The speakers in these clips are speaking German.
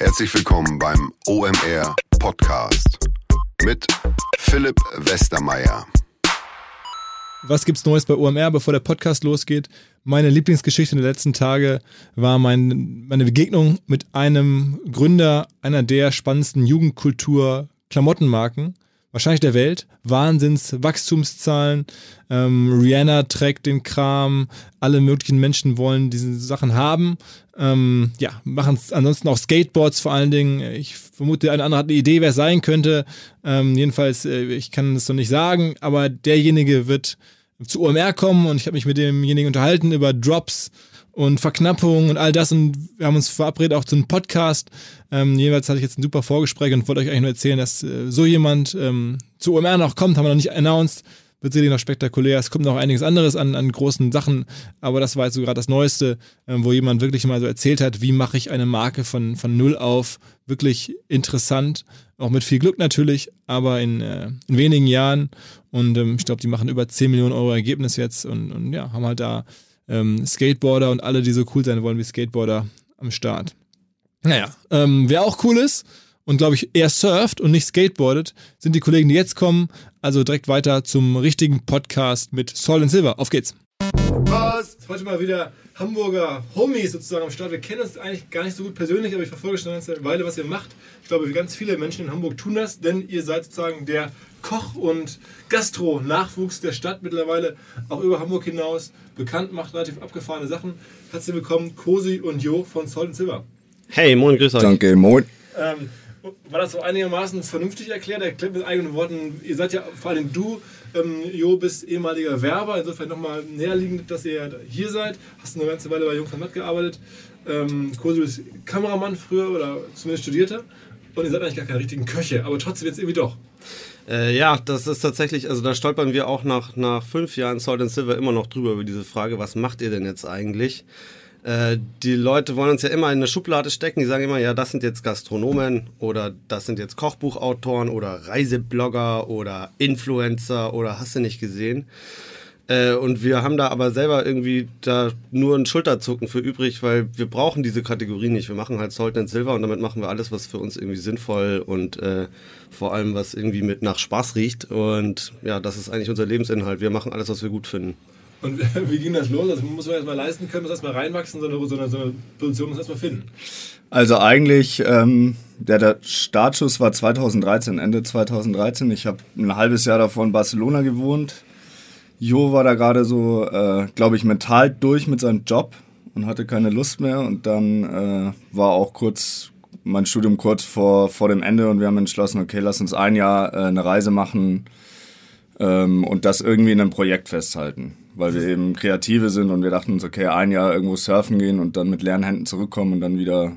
Herzlich willkommen beim OMR Podcast mit Philipp Westermeier. Was gibt's Neues bei OMR, bevor der Podcast losgeht? Meine Lieblingsgeschichte der letzten Tage war mein, meine Begegnung mit einem Gründer einer der spannendsten Jugendkultur-Klamottenmarken wahrscheinlich der Welt. Wahnsinns-Wachstumszahlen. Ähm, Rihanna trägt den Kram. Alle möglichen Menschen wollen diese Sachen haben. Ähm, ja, machen ansonsten auch Skateboards vor allen Dingen. Ich vermute, der eine oder andere hat eine Idee, wer es sein könnte. Ähm, jedenfalls, äh, ich kann es noch nicht sagen, aber derjenige wird zu OMR kommen und ich habe mich mit demjenigen unterhalten über Drops und Verknappung und all das und wir haben uns verabredet auch zu einem Podcast. Ähm, jeweils hatte ich jetzt ein super Vorgespräch und wollte euch eigentlich nur erzählen, dass äh, so jemand ähm, zu OMR noch kommt, haben wir noch nicht announced. Wird sicherlich noch spektakulär. Es kommt noch einiges anderes an, an großen Sachen, aber das war jetzt so gerade das Neueste, ähm, wo jemand wirklich mal so erzählt hat, wie mache ich eine Marke von, von null auf wirklich interessant, auch mit viel Glück natürlich, aber in, äh, in wenigen Jahren. Und ähm, ich glaube, die machen über 10 Millionen Euro Ergebnis jetzt und, und ja, haben halt da ähm, Skateboarder und alle, die so cool sein wollen wie Skateboarder am Start. Naja, ähm, wer auch cool ist und glaube ich eher surft und nicht skateboardet, sind die Kollegen, die jetzt kommen. Also direkt weiter zum richtigen Podcast mit Soul and Silver. Auf geht's! Was? Heute mal wieder Hamburger Homies sozusagen am Start. Wir kennen uns eigentlich gar nicht so gut persönlich, aber ich verfolge schon eine Weile, was ihr macht. Ich glaube, ganz viele Menschen in Hamburg tun das, denn ihr seid sozusagen der Koch- und Gastro-Nachwuchs der Stadt mittlerweile auch über Hamburg hinaus bekannt, macht relativ abgefahrene Sachen. Herzlich willkommen, Cosi und Jo von Salt Silver. Hey, moin, grüß euch. Danke, moin. Ähm, war das so einigermaßen vernünftig erklärt? Erklärt mit eigenen Worten. Ihr seid ja vor allem du, ähm, Jo, bist ehemaliger Werber. Insofern nochmal näherliegend, dass ihr hier seid. Hast eine ganze Weile bei Jung von Matt gearbeitet. Ähm, Kosi ist Kameramann früher oder zumindest studierte. Und ihr seid eigentlich gar keine richtigen Köche, aber trotzdem jetzt irgendwie doch. Äh, ja, das ist tatsächlich, also da stolpern wir auch nach, nach fünf Jahren Salt and Silver immer noch drüber über diese Frage, was macht ihr denn jetzt eigentlich? Äh, die Leute wollen uns ja immer in eine Schublade stecken, die sagen immer, ja, das sind jetzt Gastronomen oder das sind jetzt Kochbuchautoren oder Reiseblogger oder Influencer oder hast du nicht gesehen. Äh, und wir haben da aber selber irgendwie da nur ein Schulterzucken für übrig, weil wir brauchen diese Kategorie nicht. Wir machen halt Salt and Silver und damit machen wir alles, was für uns irgendwie sinnvoll und äh, vor allem was irgendwie mit nach Spaß riecht. Und ja, das ist eigentlich unser Lebensinhalt. Wir machen alles, was wir gut finden. Und wie ging das los? Also muss man erstmal leisten können, muss erstmal reinwachsen, so eine, so eine, so eine Position muss erstmal finden. Also eigentlich, ähm, der, der Startschuss war 2013, Ende 2013. Ich habe ein halbes Jahr davor in Barcelona gewohnt Jo war da gerade so, äh, glaube ich, mental durch mit seinem Job und hatte keine Lust mehr. Und dann äh, war auch kurz mein Studium kurz vor, vor dem Ende und wir haben entschlossen, okay, lass uns ein Jahr äh, eine Reise machen ähm, und das irgendwie in einem Projekt festhalten. Weil wir eben Kreative sind und wir dachten uns, okay, ein Jahr irgendwo surfen gehen und dann mit leeren Händen zurückkommen und dann wieder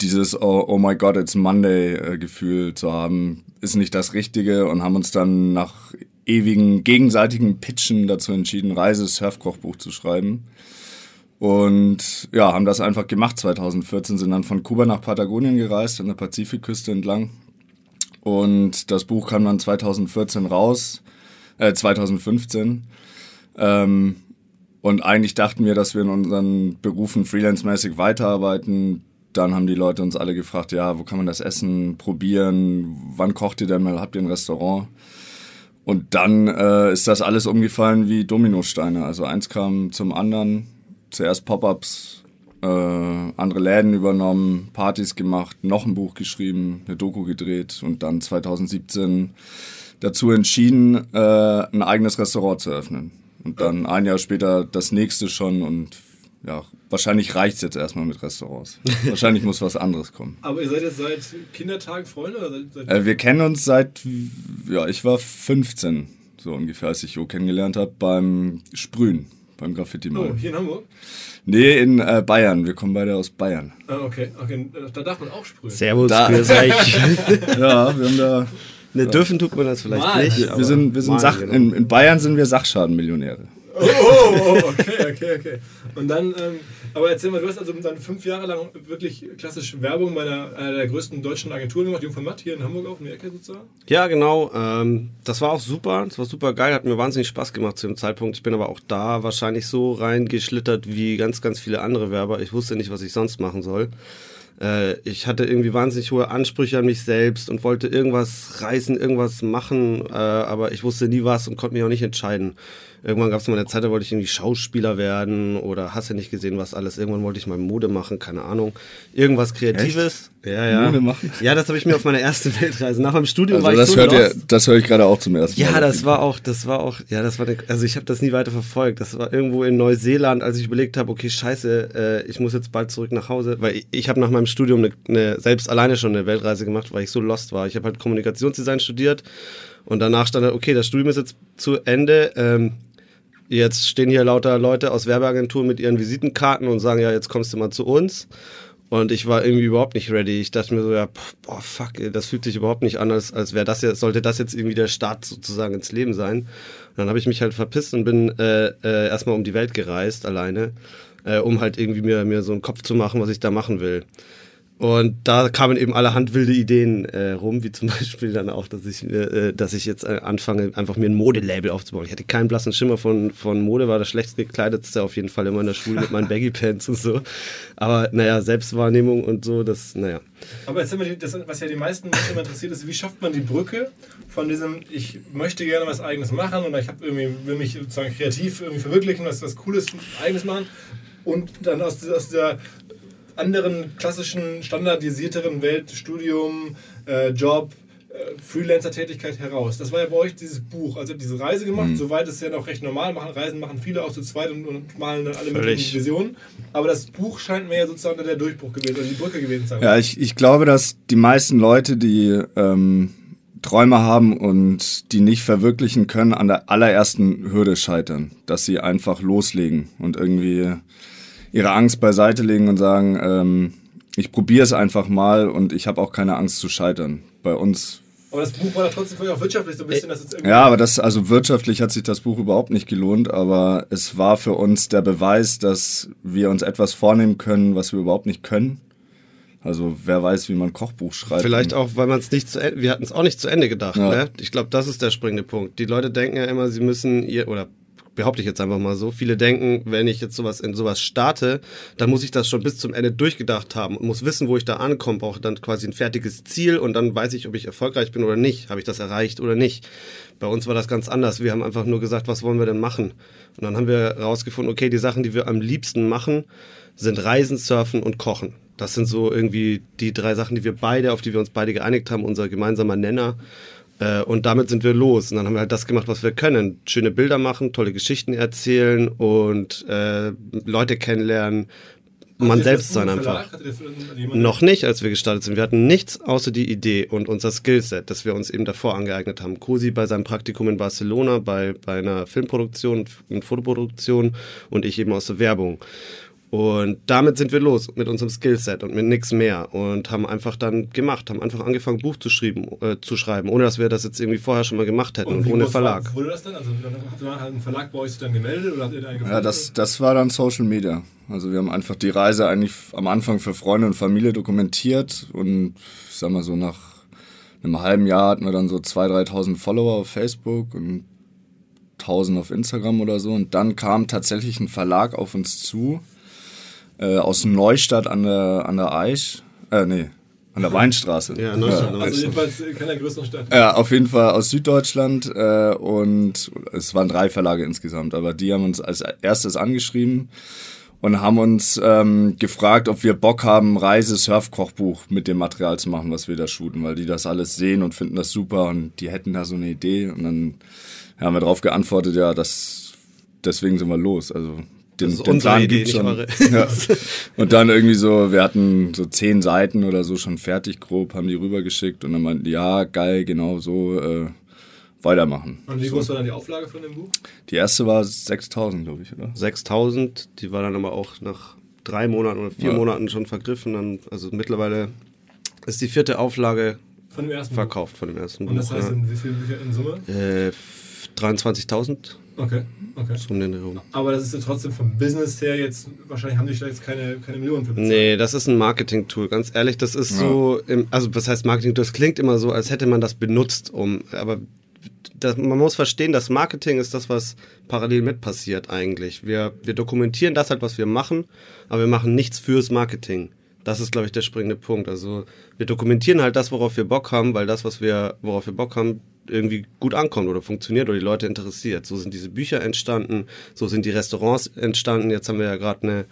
dieses Oh, oh my God, it's Monday äh, zu haben, ist nicht das Richtige und haben uns dann nach ewigen gegenseitigen Pitchen dazu entschieden, Reise-Surfkochbuch zu schreiben. Und ja, haben das einfach gemacht 2014, sind dann von Kuba nach Patagonien gereist, an der Pazifikküste entlang. Und das Buch kam dann 2014 raus, äh, 2015. Ähm, und eigentlich dachten wir, dass wir in unseren Berufen freelance-mäßig weiterarbeiten. Dann haben die Leute uns alle gefragt, ja, wo kann man das Essen probieren? Wann kocht ihr denn mal? Habt ihr ein Restaurant? Und dann äh, ist das alles umgefallen wie Dominosteine. Also eins kam zum anderen. Zuerst Pop-ups, äh, andere Läden übernommen, Partys gemacht, noch ein Buch geschrieben, eine Doku gedreht und dann 2017 dazu entschieden, äh, ein eigenes Restaurant zu öffnen. Und dann ein Jahr später das nächste schon und ja, wahrscheinlich reicht es jetzt erstmal mit Restaurants. wahrscheinlich muss was anderes kommen. Aber ihr seid jetzt seit Kindertagen Freunde? Oder seit, äh, wir kennen uns seit, ja, ich war 15, so ungefähr, als ich Jo kennengelernt habe, beim Sprühen, beim graffiti -Mal. Oh, hier in Hamburg? Nee, in äh, Bayern. Wir kommen beide aus Bayern. Ah, okay. okay. Da darf man auch sprühen. Servus, grüß euch. ja, wir haben da... Ne, dürfen tut man das vielleicht Mal. nicht. Wir sind, wir sind Sach genau. in, in Bayern sind wir Sachschadenmillionäre. Oh, oh, oh, okay, okay, okay. Und dann, ähm, aber erzähl mal, du hast also dann fünf Jahre lang wirklich klassisch Werbung bei einer, einer der größten deutschen Agenturen gemacht, Jung von Matt, hier in Hamburg auf in der Ecke sozusagen? Ja, genau. Ähm, das war auch super, das war super geil, hat mir wahnsinnig Spaß gemacht zu dem Zeitpunkt. Ich bin aber auch da wahrscheinlich so reingeschlittert wie ganz, ganz viele andere Werber. Ich wusste nicht, was ich sonst machen soll. Äh, ich hatte irgendwie wahnsinnig hohe Ansprüche an mich selbst und wollte irgendwas reißen, irgendwas machen, äh, aber ich wusste nie was und konnte mich auch nicht entscheiden. Irgendwann gab es mal eine Zeit, da wollte ich irgendwie Schauspieler werden oder hast du nicht gesehen, was alles. Irgendwann wollte ich mal Mode machen, keine Ahnung. Irgendwas Kreatives. Echt? Ja, ja. Mode machen? Ja, das habe ich mir auf meiner ersten Weltreise. Nach meinem Studium also war das ich so hört ihr, Das höre ich gerade auch zum ersten Mal. Ja, das war auch, das war auch, ja, das war, der, also ich habe das nie weiter verfolgt. Das war irgendwo in Neuseeland, als ich überlegt habe, okay, scheiße, äh, ich muss jetzt bald zurück nach Hause, weil ich, ich habe nach meinem Studium eine, eine, selbst alleine schon eine Weltreise gemacht, weil ich so lost war. Ich habe halt Kommunikationsdesign studiert und danach stand halt, okay, das Studium ist jetzt zu Ende. Ähm, Jetzt stehen hier lauter Leute aus Werbeagenturen mit ihren Visitenkarten und sagen, ja, jetzt kommst du mal zu uns. Und ich war irgendwie überhaupt nicht ready. Ich dachte mir so, ja, boah, fuck, das fühlt sich überhaupt nicht an, als, als wäre das jetzt, sollte das jetzt irgendwie der Start sozusagen ins Leben sein. Und dann habe ich mich halt verpisst und bin äh, äh, erstmal um die Welt gereist, alleine, äh, um halt irgendwie mir, mir so einen Kopf zu machen, was ich da machen will. Und da kamen eben allerhand wilde Ideen äh, rum, wie zum Beispiel dann auch, dass ich, äh, dass ich jetzt äh, anfange, einfach mir ein Modelabel aufzubauen. Ich hatte keinen blassen Schimmer von, von Mode, war das schlecht gekleidetste auf jeden Fall immer in der Schule mit meinen Baggy-Pants und so. Aber naja, Selbstwahrnehmung und so, das, naja. Aber jetzt sind wir, das, was ja die meisten immer interessiert, ist, wie schafft man die Brücke von diesem, ich möchte gerne was Eigenes machen und ich hab irgendwie, will mich sozusagen kreativ irgendwie verwirklichen, was, was Cooles, Eigenes machen und dann aus, aus dieser anderen klassischen, standardisierteren Welt, Studium, äh, Job, äh, Freelancer-Tätigkeit heraus. Das war ja bei euch dieses Buch. Also diese Reise gemacht, mhm. soweit ist es ja noch recht normal. Machen, Reisen machen viele auch zu zweit und, und malen dann alle möglichen Visionen. Aber das Buch scheint mir ja sozusagen der Durchbruch gewesen, oder die Brücke gewesen zu sein. Ja, ich, ich glaube, dass die meisten Leute, die ähm, Träume haben und die nicht verwirklichen können, an der allerersten Hürde scheitern. Dass sie einfach loslegen und irgendwie ihre Angst beiseite legen und sagen, ähm, ich probiere es einfach mal und ich habe auch keine Angst zu scheitern. Bei uns. Aber das Buch war trotzdem für euch auch wirtschaftlich so ein bisschen, dass es irgendwie. Ja, aber das, also wirtschaftlich hat sich das Buch überhaupt nicht gelohnt, aber es war für uns der Beweis, dass wir uns etwas vornehmen können, was wir überhaupt nicht können. Also wer weiß, wie man Kochbuch schreibt. Vielleicht auch, weil man es nicht zu Ende, wir hatten es auch nicht zu Ende gedacht. Ja. Ne? Ich glaube, das ist der springende Punkt. Die Leute denken ja immer, sie müssen ihr, oder behaupte ich jetzt einfach mal so. Viele denken, wenn ich jetzt sowas in sowas starte, dann muss ich das schon bis zum Ende durchgedacht haben und muss wissen, wo ich da ankomme, brauche dann quasi ein fertiges Ziel und dann weiß ich, ob ich erfolgreich bin oder nicht, habe ich das erreicht oder nicht. Bei uns war das ganz anders. Wir haben einfach nur gesagt, was wollen wir denn machen? Und dann haben wir herausgefunden, okay, die Sachen, die wir am liebsten machen, sind Reisen, Surfen und Kochen. Das sind so irgendwie die drei Sachen, die wir beide, auf die wir uns beide geeinigt haben, unser gemeinsamer Nenner. Äh, und damit sind wir los. Und dann haben wir halt das gemacht, was wir können. Schöne Bilder machen, tolle Geschichten erzählen und äh, Leute kennenlernen. Man selbst sein einfach. Noch nicht, als wir gestartet sind. Wir hatten nichts außer die Idee und unser Skillset, das wir uns eben davor angeeignet haben. Cosi bei seinem Praktikum in Barcelona, bei, bei einer Filmproduktion und Fotoproduktion und ich eben aus der Werbung. Und damit sind wir los mit unserem Skillset und mit nichts mehr und haben einfach dann gemacht, haben einfach angefangen, Buch zu, schreiben, äh, zu schreiben, ohne dass wir das jetzt irgendwie vorher schon mal gemacht hätten und, und ohne Verlag. War, wurde das dann? Also habt ihr einen Verlag bei euch dann gemeldet oder habt ihr einen Ja, das, das war dann Social Media. Also wir haben einfach die Reise eigentlich am Anfang für Freunde und Familie dokumentiert und ich sag mal so nach einem halben Jahr hatten wir dann so 2.000, 3.000 Follower auf Facebook und 1.000 auf Instagram oder so und dann kam tatsächlich ein Verlag auf uns zu äh, aus Neustadt an der, an der Eich. Äh, nee, an der Weinstraße. Ja, Neustadt. Ja, also jedenfalls keiner größeren Stadt. Ja, auf jeden Fall aus Süddeutschland äh, und es waren drei Verlage insgesamt, aber die haben uns als erstes angeschrieben und haben uns ähm, gefragt, ob wir Bock haben, Reise-Surf-Kochbuch mit dem Material zu machen, was wir da shooten, weil die das alles sehen und finden das super und die hätten da so eine Idee und dann haben wir darauf geantwortet, ja, das deswegen sind wir los. Also den, das ist den Plan Idee, gibt's schon. Ja. Und dann irgendwie so, wir hatten so zehn Seiten oder so schon fertig grob, haben die rübergeschickt und dann meinten die, ja, geil, genau so, äh, weitermachen. Und wie groß war dann die Auflage von dem Buch? Die erste war 6000, glaube ich, oder? 6000, die war dann aber auch nach drei Monaten oder vier ja. Monaten schon vergriffen. Dann, also mittlerweile ist die vierte Auflage von dem ersten verkauft Buch. von dem ersten Und das heißt, ja. in wie viel Bücher in Summe? Äh, 23.000. Okay, okay. So um Aber das ist ja trotzdem vom Business her jetzt, wahrscheinlich haben die da jetzt keine, keine Millionen für bezahlt. Nee, das ist ein Marketing-Tool. Ganz ehrlich, das ist ja. so, im, also was heißt Marketing? Das klingt immer so, als hätte man das benutzt, um, aber das, man muss verstehen, das Marketing ist das, was parallel mit passiert eigentlich. Wir, wir dokumentieren das halt, was wir machen, aber wir machen nichts fürs Marketing. Das ist, glaube ich, der springende Punkt. Also wir dokumentieren halt das, worauf wir Bock haben, weil das, was wir, worauf wir Bock haben, irgendwie gut ankommt oder funktioniert oder die Leute interessiert. So sind diese Bücher entstanden, so sind die Restaurants entstanden. Jetzt haben wir ja gerade eine,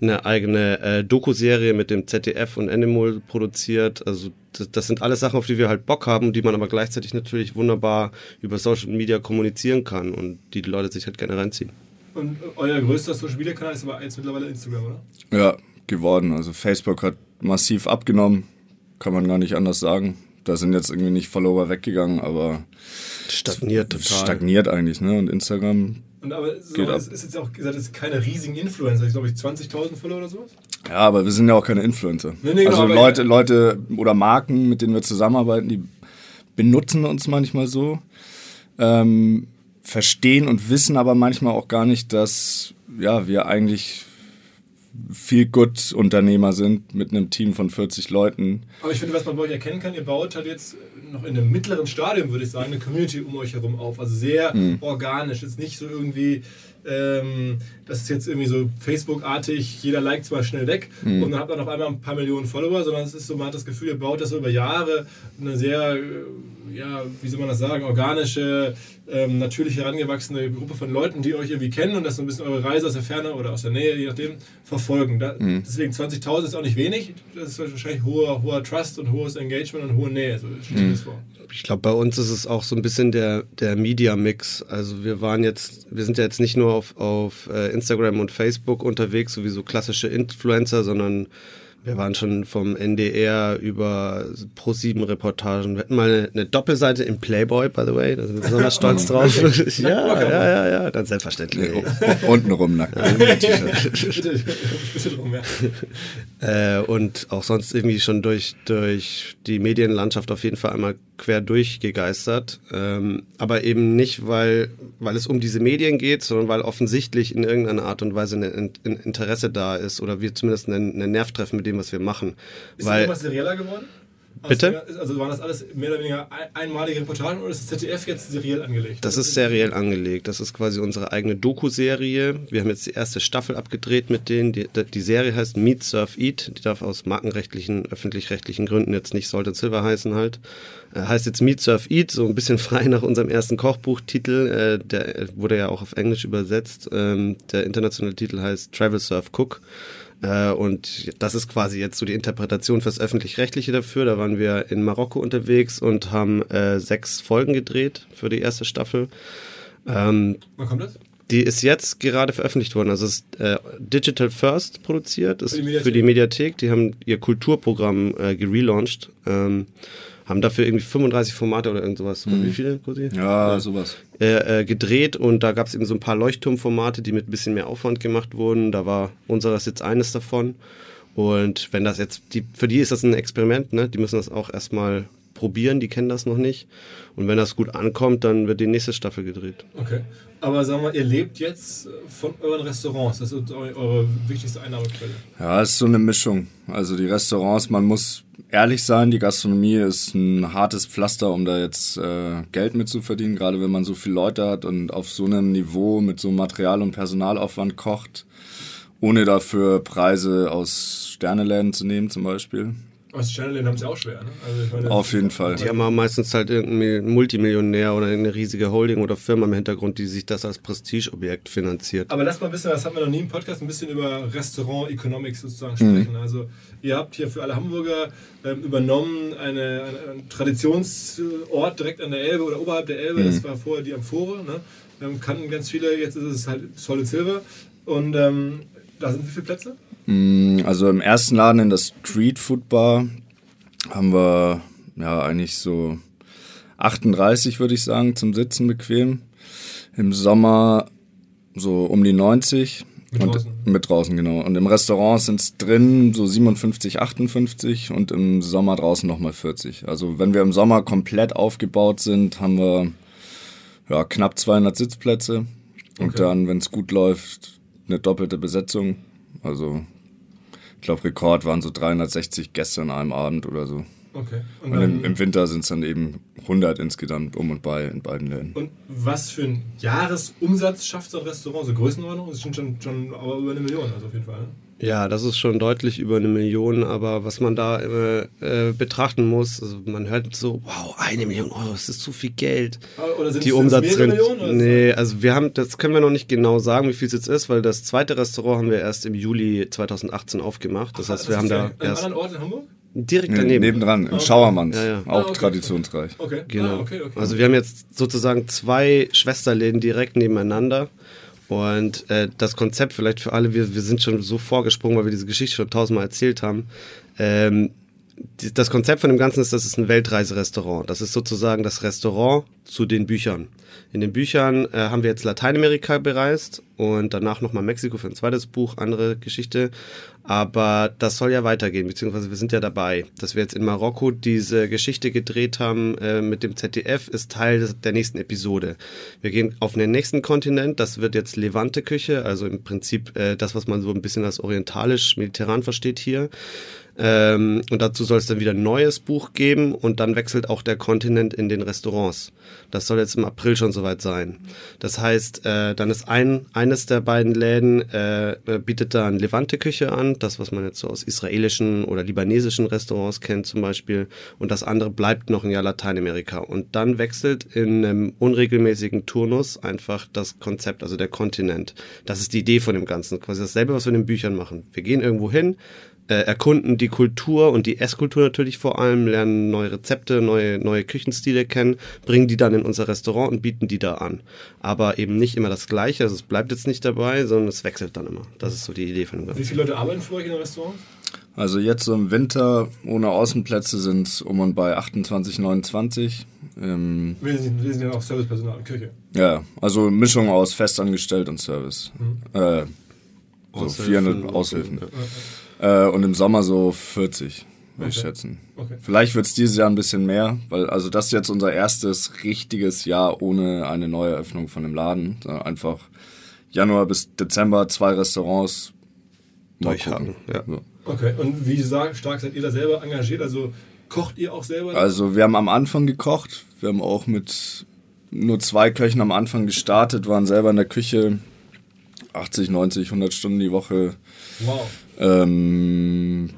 eine eigene äh, Doku-Serie mit dem ZDF und Animal produziert. Also das, das sind alles Sachen, auf die wir halt Bock haben, die man aber gleichzeitig natürlich wunderbar über Social Media kommunizieren kann und die die Leute sich halt gerne reinziehen. Und euer größter Social Media Kanal ist aber jetzt mittlerweile Instagram, oder? Ja, geworden. Also Facebook hat massiv abgenommen, kann man gar nicht anders sagen. Da sind jetzt irgendwie nicht Follower weggegangen, aber Stagniert total. stagniert eigentlich, ne? Und Instagram, Und aber so, Geht ab. es ist jetzt auch gesagt, es sind keine riesigen Influencer, ich glaube ich 20.000 Follower oder sowas. ja, aber wir sind ja auch keine Influencer. Nee, nee, genau, also Leute, Leute oder Marken, mit denen wir zusammenarbeiten, die benutzen uns manchmal so, ähm, verstehen und wissen aber manchmal auch gar nicht, dass ja, wir eigentlich viel gut Unternehmer sind mit einem Team von 40 Leuten. Aber ich finde, was man bei euch erkennen kann, ihr baut halt jetzt noch in einem mittleren Stadium, würde ich sagen, eine Community um euch herum auf. Also sehr organisch. Jetzt nicht so irgendwie, ähm, das ist jetzt irgendwie so Facebook-artig, jeder liked zwar schnell weg und dann habt ihr auf einmal ein paar Millionen Follower, sondern es ist so, man hat das Gefühl, ihr baut das so über Jahre eine sehr, äh, ja, wie soll man das sagen, organische, ähm, natürlich herangewachsene Gruppe von Leuten, die euch irgendwie kennen und das so ein bisschen eure Reise aus der Ferne oder aus der Nähe, je nachdem, verfolgen. Da, Deswegen 20.000 ist auch nicht wenig. Das ist wahrscheinlich hoher, hoher Trust und hohes Engagement und hohe Nähe. So stelle ich glaube, bei uns ist es auch so ein bisschen der, der Media-Mix. Also wir waren jetzt, wir sind ja jetzt nicht nur auf, auf äh, Instagram und Facebook unterwegs, so wie so klassische Influencer, sondern wir waren schon vom NDR über Pro7-Reportagen. Wir hatten mal eine, eine Doppelseite im Playboy, by the way. Da sind wir besonders stolz drauf. ja, ja, ja, ja, dann selbstverständlich. Untenrum nackt. Äh, und auch sonst irgendwie schon durch, durch die Medienlandschaft auf jeden Fall einmal quer durchgegeistert. Ähm, aber eben nicht, weil, weil es um diese Medien geht, sondern weil offensichtlich in irgendeiner Art und Weise ein, Interesse da ist oder wir zumindest einen, einen Nerv treffen mit dem, was wir machen. Ist weil, irgendwas serieller geworden? Bitte? Also, also waren das alles mehr oder weniger ein, einmalige Reportagen oder ist das ZDF jetzt seriell angelegt? Das ist seriell angelegt. Das ist quasi unsere eigene Doku-Serie. Wir haben jetzt die erste Staffel abgedreht mit denen. Die, die Serie heißt Meet, Surf, Eat. Die darf aus markenrechtlichen, öffentlich-rechtlichen Gründen jetzt nicht Salt and Silver heißen halt. Äh, heißt jetzt Meet, Surf, Eat, so ein bisschen frei nach unserem ersten Kochbuchtitel. Äh, der wurde ja auch auf Englisch übersetzt. Ähm, der internationale Titel heißt Travel, Surf, Cook. Äh, und das ist quasi jetzt so die Interpretation fürs Öffentlich-Rechtliche dafür. Da waren wir in Marokko unterwegs und haben äh, sechs Folgen gedreht für die erste Staffel. Ähm, Wann kommt das? die ist jetzt gerade veröffentlicht worden. Also es ist äh, Digital First produziert, ist Für die Mediathek. für die Mediathek. Die haben ihr Kulturprogramm äh, gelauncht. Ähm, haben dafür irgendwie 35 Formate oder irgend sowas. Wie viele, Cosi? Ja, sowas. äh, äh, gedreht und da gab es eben so ein paar Leuchtturmformate, die mit ein bisschen mehr Aufwand gemacht wurden. Da war unseres jetzt eines davon. Und wenn das jetzt, die, für die ist das ein Experiment, ne? Die müssen das auch erstmal probieren, die kennen das noch nicht. Und wenn das gut ankommt, dann wird die nächste Staffel gedreht. Okay. Aber sagen wir, ihr lebt jetzt von euren Restaurants. Das ist eu- eure wichtigste Einnahmequelle. Ja, es ist so eine Mischung. Also die Restaurants, man muss ehrlich sein, die Gastronomie ist ein hartes Pflaster, um da jetzt äh, Geld mit zu verdienen, gerade wenn man so viele Leute hat und auf so einem Niveau mit so Material- und Personalaufwand kocht, ohne dafür Preise aus Sterneläden zu nehmen zum Beispiel. Aus Channel haben es ja auch schwer, ne? Also ich meine, Auf jeden Fall. Die haben aber meistens halt irgendein Multimillionär oder eine riesige Holding oder Firma im Hintergrund, die sich das als Prestigeobjekt finanziert. Aber lass mal ein bisschen, das hatten wir noch nie im Podcast, ein bisschen über Restaurant Economics sozusagen sprechen. Also ihr habt hier für alle Hamburger ähm, übernommen eine, eine, einen Traditionsort direkt an der Elbe oder oberhalb der Elbe. Das war vorher die Amphore. Ne? Ähm, kannten ganz viele, jetzt ist es halt Solid Silver. Und ähm, da sind wie viele Plätze? Mm, Also im ersten Laden in der Street Food Bar haben wir ja eigentlich so 38, würde ich sagen, zum Sitzen bequem. Im Sommer so um die 90. Mit und draußen. Mit draußen, genau. Und im Restaurant sind es drin so 57, 58 und im Sommer draußen nochmal 40. Also wenn wir im Sommer komplett aufgebaut sind, haben wir ja, knapp 200 Sitzplätze. Und Okay. dann, wenn es gut läuft, eine doppelte Besetzung. Also ich glaube, Rekord waren so 360 Gäste an einem Abend oder so. Okay. Und, Und im, im Winter sind es dann eben 100 insgesamt um und bei in beiden Läden. und was für ein Jahresumsatz schafft so ein Restaurant? So Größenordnung? Das sind schon, schon über eine Million, also auf jeden Fall. Ne? Ja, das ist schon deutlich über eine Million, aber was man da äh, äh, betrachten muss, also man hört so, wow, eine Million Euro, das ist zu viel Geld. Oder sind Die es Umsatzrente. Millionen? Oder Nee, also wir haben, das können wir noch nicht genau sagen, wie viel es jetzt ist, weil das zweite Restaurant haben wir erst im Juli 2018 aufgemacht. Das heißt, wir haben da erst anderen Ort in Hamburg? direkt Nee, daneben. nebendran, im Schauermanns. Ja, ja. Auch Ah, okay. traditionsreich. Okay. Genau. Ah, okay, okay. Also wir haben jetzt sozusagen zwei Schwesterläden direkt nebeneinander. Und äh, das Konzept vielleicht für alle, wir, wir sind schon so vorgesprungen, weil wir diese Geschichte schon tausendmal erzählt haben. Ähm, die, das Konzept von dem Ganzen ist, das ist ein Weltreiserestaurant. Das ist sozusagen das Restaurant zu den Büchern. In den Büchern äh, haben wir jetzt Lateinamerika bereist und danach nochmal Mexiko für ein zweites Buch, andere Geschichte. Aber das soll ja weitergehen, beziehungsweise wir sind ja dabei. Dass wir jetzt in Marokko diese Geschichte gedreht haben äh, mit dem ZDF, ist Teil des, der nächsten Episode. Wir gehen auf den nächsten Kontinent, das wird jetzt Levante-Küche, also im Prinzip äh, das, was man so ein bisschen als orientalisch-mediterran versteht hier. Ähm, und dazu soll es dann wieder ein neues Buch geben und dann wechselt auch der Kontinent in den Restaurants. Das soll jetzt im April schon soweit sein. Das heißt, äh, dann ist ein, eines der beiden Läden äh, bietet dann Levante-Küche an, das, was man jetzt so aus israelischen oder libanesischen Restaurants kennt zum Beispiel. Und das andere bleibt noch ein Jahr Lateinamerika. Und dann wechselt in einem unregelmäßigen Turnus einfach das Konzept, also der Kontinent. Das ist die Idee von dem Ganzen. Quasi dasselbe, was wir in den Büchern machen. Wir gehen irgendwo hin, äh, erkunden die Kultur und die Esskultur natürlich vor allem, lernen neue Rezepte, neue, neue Küchenstile kennen, bringen die dann in unser Restaurant und bieten die da an. Aber eben nicht immer das Gleiche, also es bleibt jetzt nicht dabei, sondern es wechselt dann immer. Das ist so die Idee von dem Wie Ganzen. viele Leute arbeiten für euch in den Restaurants? Also jetzt so im Winter ohne Außenplätze sind es um und bei 28, 29. Ähm, Wir sind, wir sind ja auch Servicepersonal und Küche. ja, also Mischung aus Festangestellt und Service. Äh, so Aushilfen 400 und- Aushilfen. ja. Äh, und im Sommer so 40, würde ich Okay. schätzen. Okay. Vielleicht wird es dieses Jahr ein bisschen mehr, weil also das ist jetzt unser erstes richtiges Jahr ohne eine neue Eröffnung von dem Laden. Einfach Januar bis Dezember zwei Restaurants Durchhaken, ja. So. Okay. Und wie stark seid ihr da selber engagiert? Also kocht ihr auch selber? Also wir haben am Anfang gekocht, wir haben auch mit nur zwei Köchen am Anfang gestartet, waren selber in der Küche 80, 90, 100 Stunden die Woche. wow. Ähm,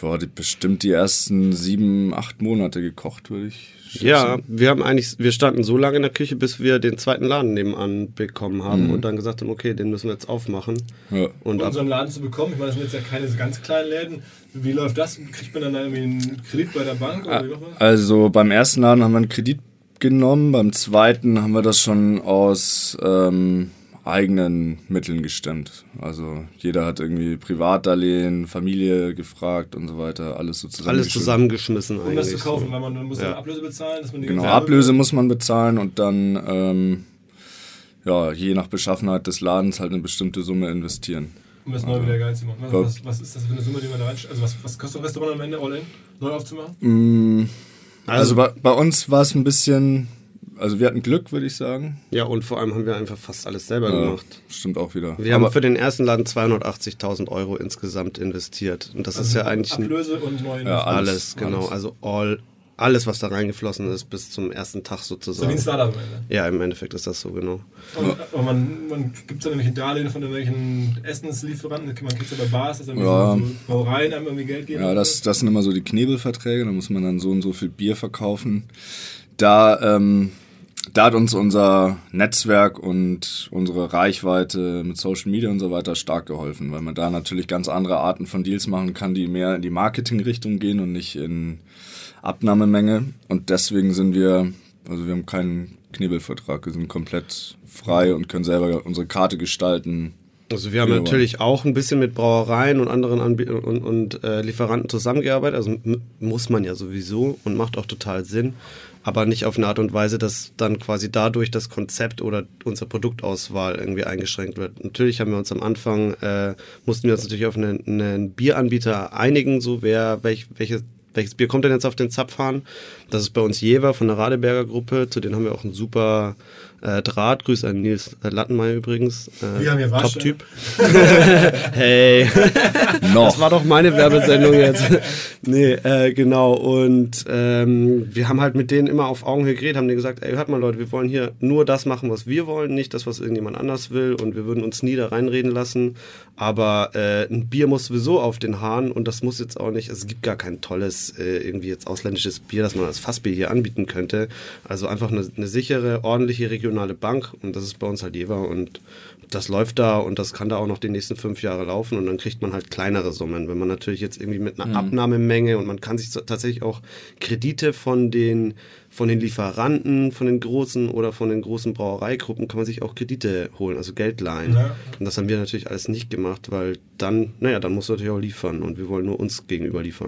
boah, die, bestimmt die ersten sieben, acht Monate gekocht, würde ich schätzen. Ja, wir haben eigentlich, wir standen so lange in der Küche, bis wir den zweiten Laden nebenan bekommen haben und dann gesagt haben, okay, den müssen wir jetzt aufmachen. Ja. Und um so einen Laden zu bekommen, ich meine, das sind jetzt ja keine so ganz kleinen Läden. Wie läuft das? Kriegt man dann da irgendwie einen Kredit bei der Bank oder wie man das? Also beim ersten Laden haben wir einen Kredit genommen, beim zweiten haben wir das schon aus ähm, eigenen Mitteln gestemmt. Also jeder hat irgendwie Privatdarlehen, Familie gefragt und so weiter, alles so zusammen. alles zusammengeschmissen Um das zu eigentlich. kaufen, weil man dann muss Ja. dann Ablöse bezahlen, dass man die Genau, ganze- Ablöse muss man bezahlen und dann ähm, ja, je nach Beschaffenheit des Ladens halt eine bestimmte Summe investieren. um das neu wieder geil zu machen. Was, was, was ist das für eine Summe, die man da reinstellt? Also was, was kostet ein Restaurant am Ende all in, neu aufzumachen? Mm, Also, bei, bei uns war es ein bisschen, also wir hatten Glück, würde ich sagen. Ja, und vor allem haben wir einfach fast alles selber Ja, gemacht. stimmt auch wieder. Wir haben Aber für den ersten Laden 280.000 Euro insgesamt investiert. Und das ist ja eigentlich Ablöse und neue Ja, alles, alles, genau. alles. Also all, alles, was da reingeflossen ist, bis zum ersten Tag So wie sozusagen. ein Startup am Ende. Ja, im Endeffekt ist das so, genau. Und, aber man, man gibt es dann irgendwelche Darlehen von irgendwelchen Essenslieferanten, man kriegt es ja bei Bars, dass dann Ja. so Brauereien einem irgendwie Geld geben. Ja, das, das sind immer so die Knebelverträge, da muss man dann so und so viel Bier verkaufen. Da, ähm, da hat uns unser Netzwerk und unsere Reichweite mit Social Media und so weiter stark geholfen, weil man da natürlich ganz andere Arten von Deals machen kann, die mehr in die Marketingrichtung gehen und nicht in Abnahmemenge. Und deswegen sind wir, also wir haben keinen Knebelvertrag, wir sind komplett frei und können selber unsere Karte gestalten. Also wir haben Ja, natürlich auch ein bisschen mit Brauereien und anderen Anbietern und, und äh, Lieferanten zusammengearbeitet. Also muss man ja sowieso und macht auch total Sinn. Aber nicht auf eine Art und Weise, dass dann quasi dadurch das Konzept oder unsere Produktauswahl irgendwie eingeschränkt wird. Natürlich haben wir uns am Anfang, äh, mussten wir uns natürlich auf einen, einen Bieranbieter einigen, so wer, welch, welche, welches Bier kommt denn jetzt auf den Zapfhahn? Das ist bei uns Jever von der Radeberger Gruppe, zu denen haben wir auch ein super Äh, Draht, Grüße an Nils Lattenmeier übrigens. Äh, Wir haben hier Top-Typ. hey. Noch. Das war doch meine Werbesendung jetzt. nee, äh, genau. Und ähm, wir haben halt mit denen immer auf Augenhöhe geredet, haben denen gesagt, ey, hört mal Leute, wir wollen hier nur das machen, was wir wollen, nicht das, was irgendjemand anders will. Und wir würden uns nie da reinreden lassen. Aber äh, ein Bier muss sowieso auf den Hahn und das muss jetzt auch nicht, es gibt gar kein tolles, äh, irgendwie jetzt ausländisches Bier, das man als Fassbier hier anbieten könnte. Also einfach eine, eine sichere, ordentliche regionale Bank und das ist bei uns halt Jever und das läuft da und das kann da auch noch die nächsten fünf Jahre laufen und dann kriegt man halt kleinere Summen. Wenn man natürlich jetzt irgendwie mit einer Abnahmemenge und man kann sich tatsächlich auch Kredite von den, von den Lieferanten, von den großen oder von den großen Brauereigruppen, kann man sich auch Kredite holen, also Geld leihen. Ja. Und das haben wir natürlich alles nicht gemacht, weil dann, naja, dann musst du natürlich auch liefern und wir wollen nur uns gegenüber liefern.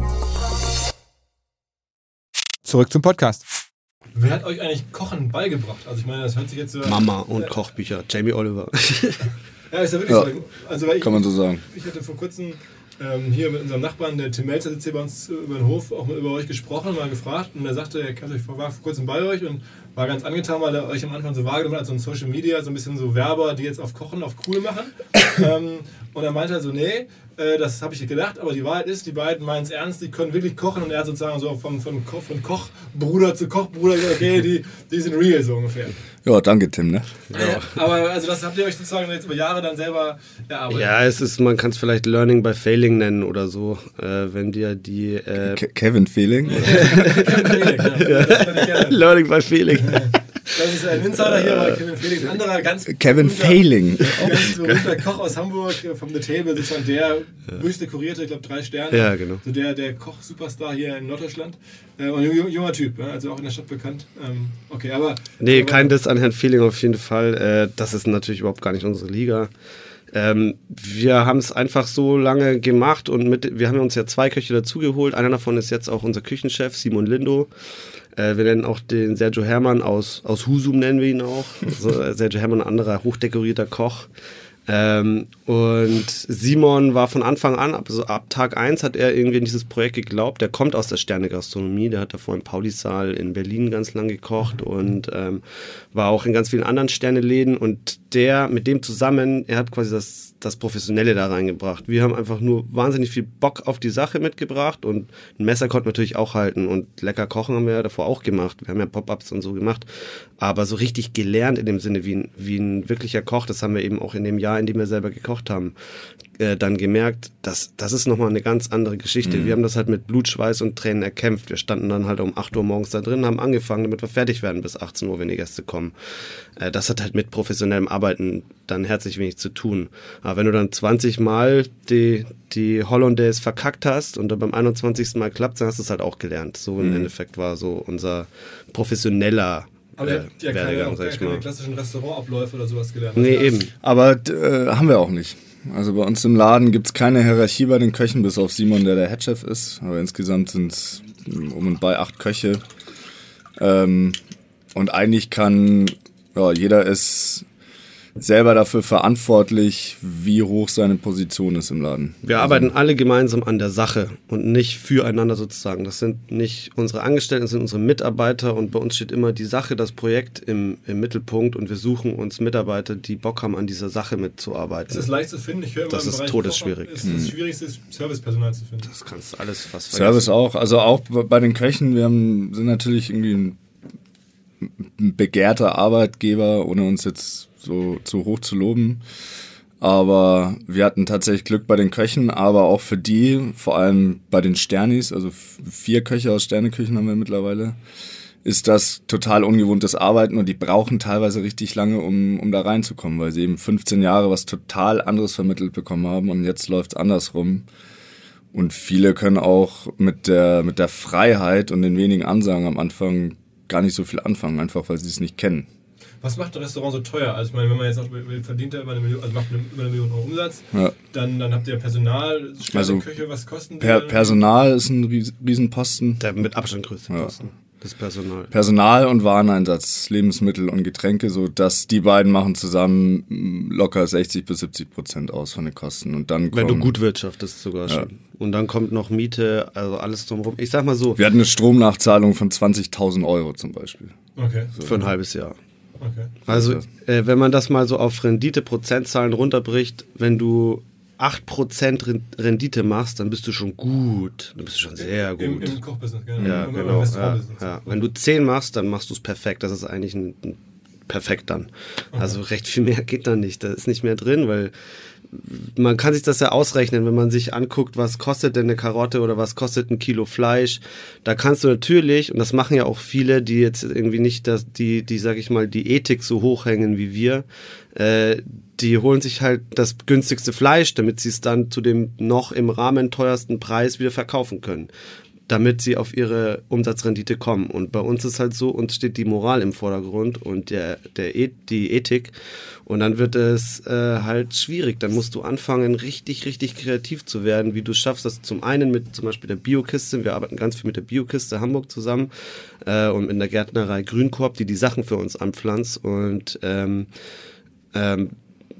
Zurück zum Podcast. Wer hat euch eigentlich Kochen beigebracht? Also ich meine, das hört sich jetzt so... Mama und Kochbücher, Jamie Oliver. Ja, ist ja wirklich Ja, so. Also, weil ich, Kann man so sagen. Ich hatte vor kurzem ähm, hier mit unserem Nachbarn, der Tim Melzer sitzt hier bei uns über den Hof, auch mal über euch gesprochen, mal gefragt und er sagte, er kannte euch vor, war vor kurzem bei euch und war ganz angetan, weil er euch am Anfang so wahrgenommen hat, als so ein Social Media, so ein bisschen so Werber, die jetzt auf Kochen, auf cool machen. ähm, und er meinte so, nee, äh, das habe ich gedacht, aber die Wahrheit ist, die beiden meinen es ernst, die können wirklich kochen und er hat sozusagen so vom, von, Ko- von Kochbruder zu Kochbruder gesagt, okay, die, die sind real so ungefähr. Ja, danke, Tim. Ne? Ja. Aber also das habt ihr euch sozusagen jetzt über Jahre dann selber erarbeitet. Ja, es ist, man kann es vielleicht Learning by Failing nennen oder so, äh, wenn dir die äh, Ke Kevin Fehling. Learning by Failing. Das ist ein Insider hier bei Kevin Felix. Ein anderer ganz Kevin berühmter- Failing. Ganz berühmter Koch aus Hamburg, äh, vom The Table, sozusagen der höchst dekorierte, ich glaube drei Sterne. Ja, genau. So der, der Koch-Superstar hier in Norddeutschland. Äh, und ein junger, Typ, ja, also auch in der Stadt bekannt. Ähm, okay, aber. Nee, aber, kein Diss an Herrn Feeling auf jeden Fall. Äh, das ist natürlich überhaupt gar nicht unsere Liga. Ähm, wir haben es einfach so lange gemacht und mit, wir haben uns ja zwei Köche dazugeholt. Einer davon ist jetzt auch unser Küchenchef, Simon Lindo. Äh, wir nennen auch den Sergio Hermann aus, aus Husum, nennen wir ihn auch. Also, Sergio Hermann, ein anderer hochdekorierter Koch. Ähm, und Simon war von Anfang an, ab, also ab Tag 1 hat er irgendwie in dieses Projekt geglaubt. Der kommt aus der Sterne-Gastronomie, der hat davor im Paulisaal in Berlin ganz lang gekocht und ähm, war auch in ganz vielen anderen Sterneläden. Und der, mit dem zusammen, er hat quasi das, das Professionelle da reingebracht. Wir haben einfach nur wahnsinnig viel Bock auf die Sache mitgebracht und ein Messer konnten wir natürlich auch halten und lecker kochen haben wir ja davor auch gemacht. Wir haben ja Pop-Ups und so gemacht. Aber so richtig gelernt in dem Sinne wie ein, wie ein wirklicher Koch, das haben wir eben auch in dem Jahr, in dem wir selber gekocht haben, äh, dann gemerkt, dass das ist nochmal eine ganz andere Geschichte. Wir haben das halt mit Blut, Schweiß und Tränen erkämpft. Wir standen dann halt um 8 Uhr morgens da drin, haben angefangen, damit wir fertig werden bis 18 Uhr, wenn die Gäste kommen. Äh, das hat halt mit professionellem Arbeiten dann herzlich wenig zu tun. Aber wenn du dann 20 Mal die, die Hollandaise verkackt hast und dann beim 21. Mal klappt, dann hast du es halt auch gelernt. So im Endeffekt war so unser professioneller Aber äh, ihr habt ja keine, auch keine klassischen Restaurantabläufe oder sowas gelernt. Nee, eben. Aber äh, haben wir auch nicht. Also bei uns im Laden gibt es keine Hierarchie bei den Köchen, bis auf Simon, der der Headchef ist. Aber insgesamt sind es um und bei acht Köche. Ähm, und eigentlich kann ja, jeder ist selber dafür verantwortlich, wie hoch seine Position ist im Laden. Wir also, arbeiten alle gemeinsam an der Sache und nicht füreinander sozusagen. Das sind nicht unsere Angestellten, das sind unsere Mitarbeiter und bei uns steht immer die Sache, das Projekt im, im Mittelpunkt und wir suchen uns Mitarbeiter, die Bock haben, an dieser Sache mitzuarbeiten. Ist das leicht zu finden? Ich höre das ist todesschwierig. Ist das Schwierigste ist, Servicepersonal zu finden. Das kannst du alles fast vergessen. Service auch. Also auch bei den Köchen, wir haben, sind natürlich irgendwie ein begehrter Arbeitgeber, ohne uns jetzt so zu hoch zu loben. Aber wir hatten tatsächlich Glück bei den Köchen, aber auch für die, vor allem bei den Sternis, also vier Köche aus Sterneküchen haben wir mittlerweile, ist das total ungewohntes Arbeiten und die brauchen teilweise richtig lange, um, um da reinzukommen, weil sie eben 15 Jahre was total anderes vermittelt bekommen haben und jetzt läuft es andersrum. Und viele können auch mit der, mit der Freiheit und den wenigen Ansagen am Anfang gar nicht so viel anfangen, einfach weil sie es nicht kennen. Was macht ein Restaurant so teuer? Also ich meine, wenn man jetzt auch verdient über eine Million, also macht eine, über eine Million Euro Umsatz, ja. dann, dann habt ihr Personal, also Küche, was kosten per, Personal ist ein Riesenposten. Der mit Abstand größte ja. Posten. Das Personal. Personal und Wareneinsatz, Lebensmittel und Getränke, so dass die beiden machen zusammen locker 60 bis 70 Prozent aus von den Kosten. Und dann Wenn du gut wirtschaftest sogar ja. schon. Und dann kommt noch Miete, also alles drumherum. Ich sag mal so. Wir hatten eine Stromnachzahlung von 20.000 Euro zum Beispiel. Okay. So. Für ein halbes Jahr. Okay. Also, äh, wenn man das mal so auf Rendite-Prozentzahlen runterbricht, wenn du 8% Rendite machst, dann bist du schon gut. Dann bist du schon sehr gut. Im, im Kochbusiness, genau. Ja, Im genau. Ja, ja. Wenn du 10 machst, dann machst du es perfekt. Das ist eigentlich ein, ein perfekt dann. Okay. Also recht viel mehr geht dann nicht. Da ist nicht mehr drin, weil man kann sich das ja ausrechnen, wenn man sich anguckt, was kostet denn eine Karotte oder was kostet ein Kilo Fleisch. Da kannst du natürlich, und das machen ja auch viele, die jetzt irgendwie nicht das, die, die, sag ich mal, die Ethik so hochhängen wie wir, äh, die holen sich halt das günstigste Fleisch, damit sie es dann zu dem noch im Rahmen teuersten Preis wieder verkaufen können damit sie auf ihre Umsatzrendite kommen. Und bei uns ist halt so, uns steht die Moral im Vordergrund und der, der e die Ethik. Und dann wird es äh, halt schwierig. Dann musst du anfangen, richtig, richtig kreativ zu werden, wie du schaffst das zum einen mit zum Beispiel der Biokiste. Wir arbeiten ganz viel mit der Biokiste Hamburg zusammen äh, und in der Gärtnerei Grünkorb, die die Sachen für uns anpflanzt. Und ähm, ähm,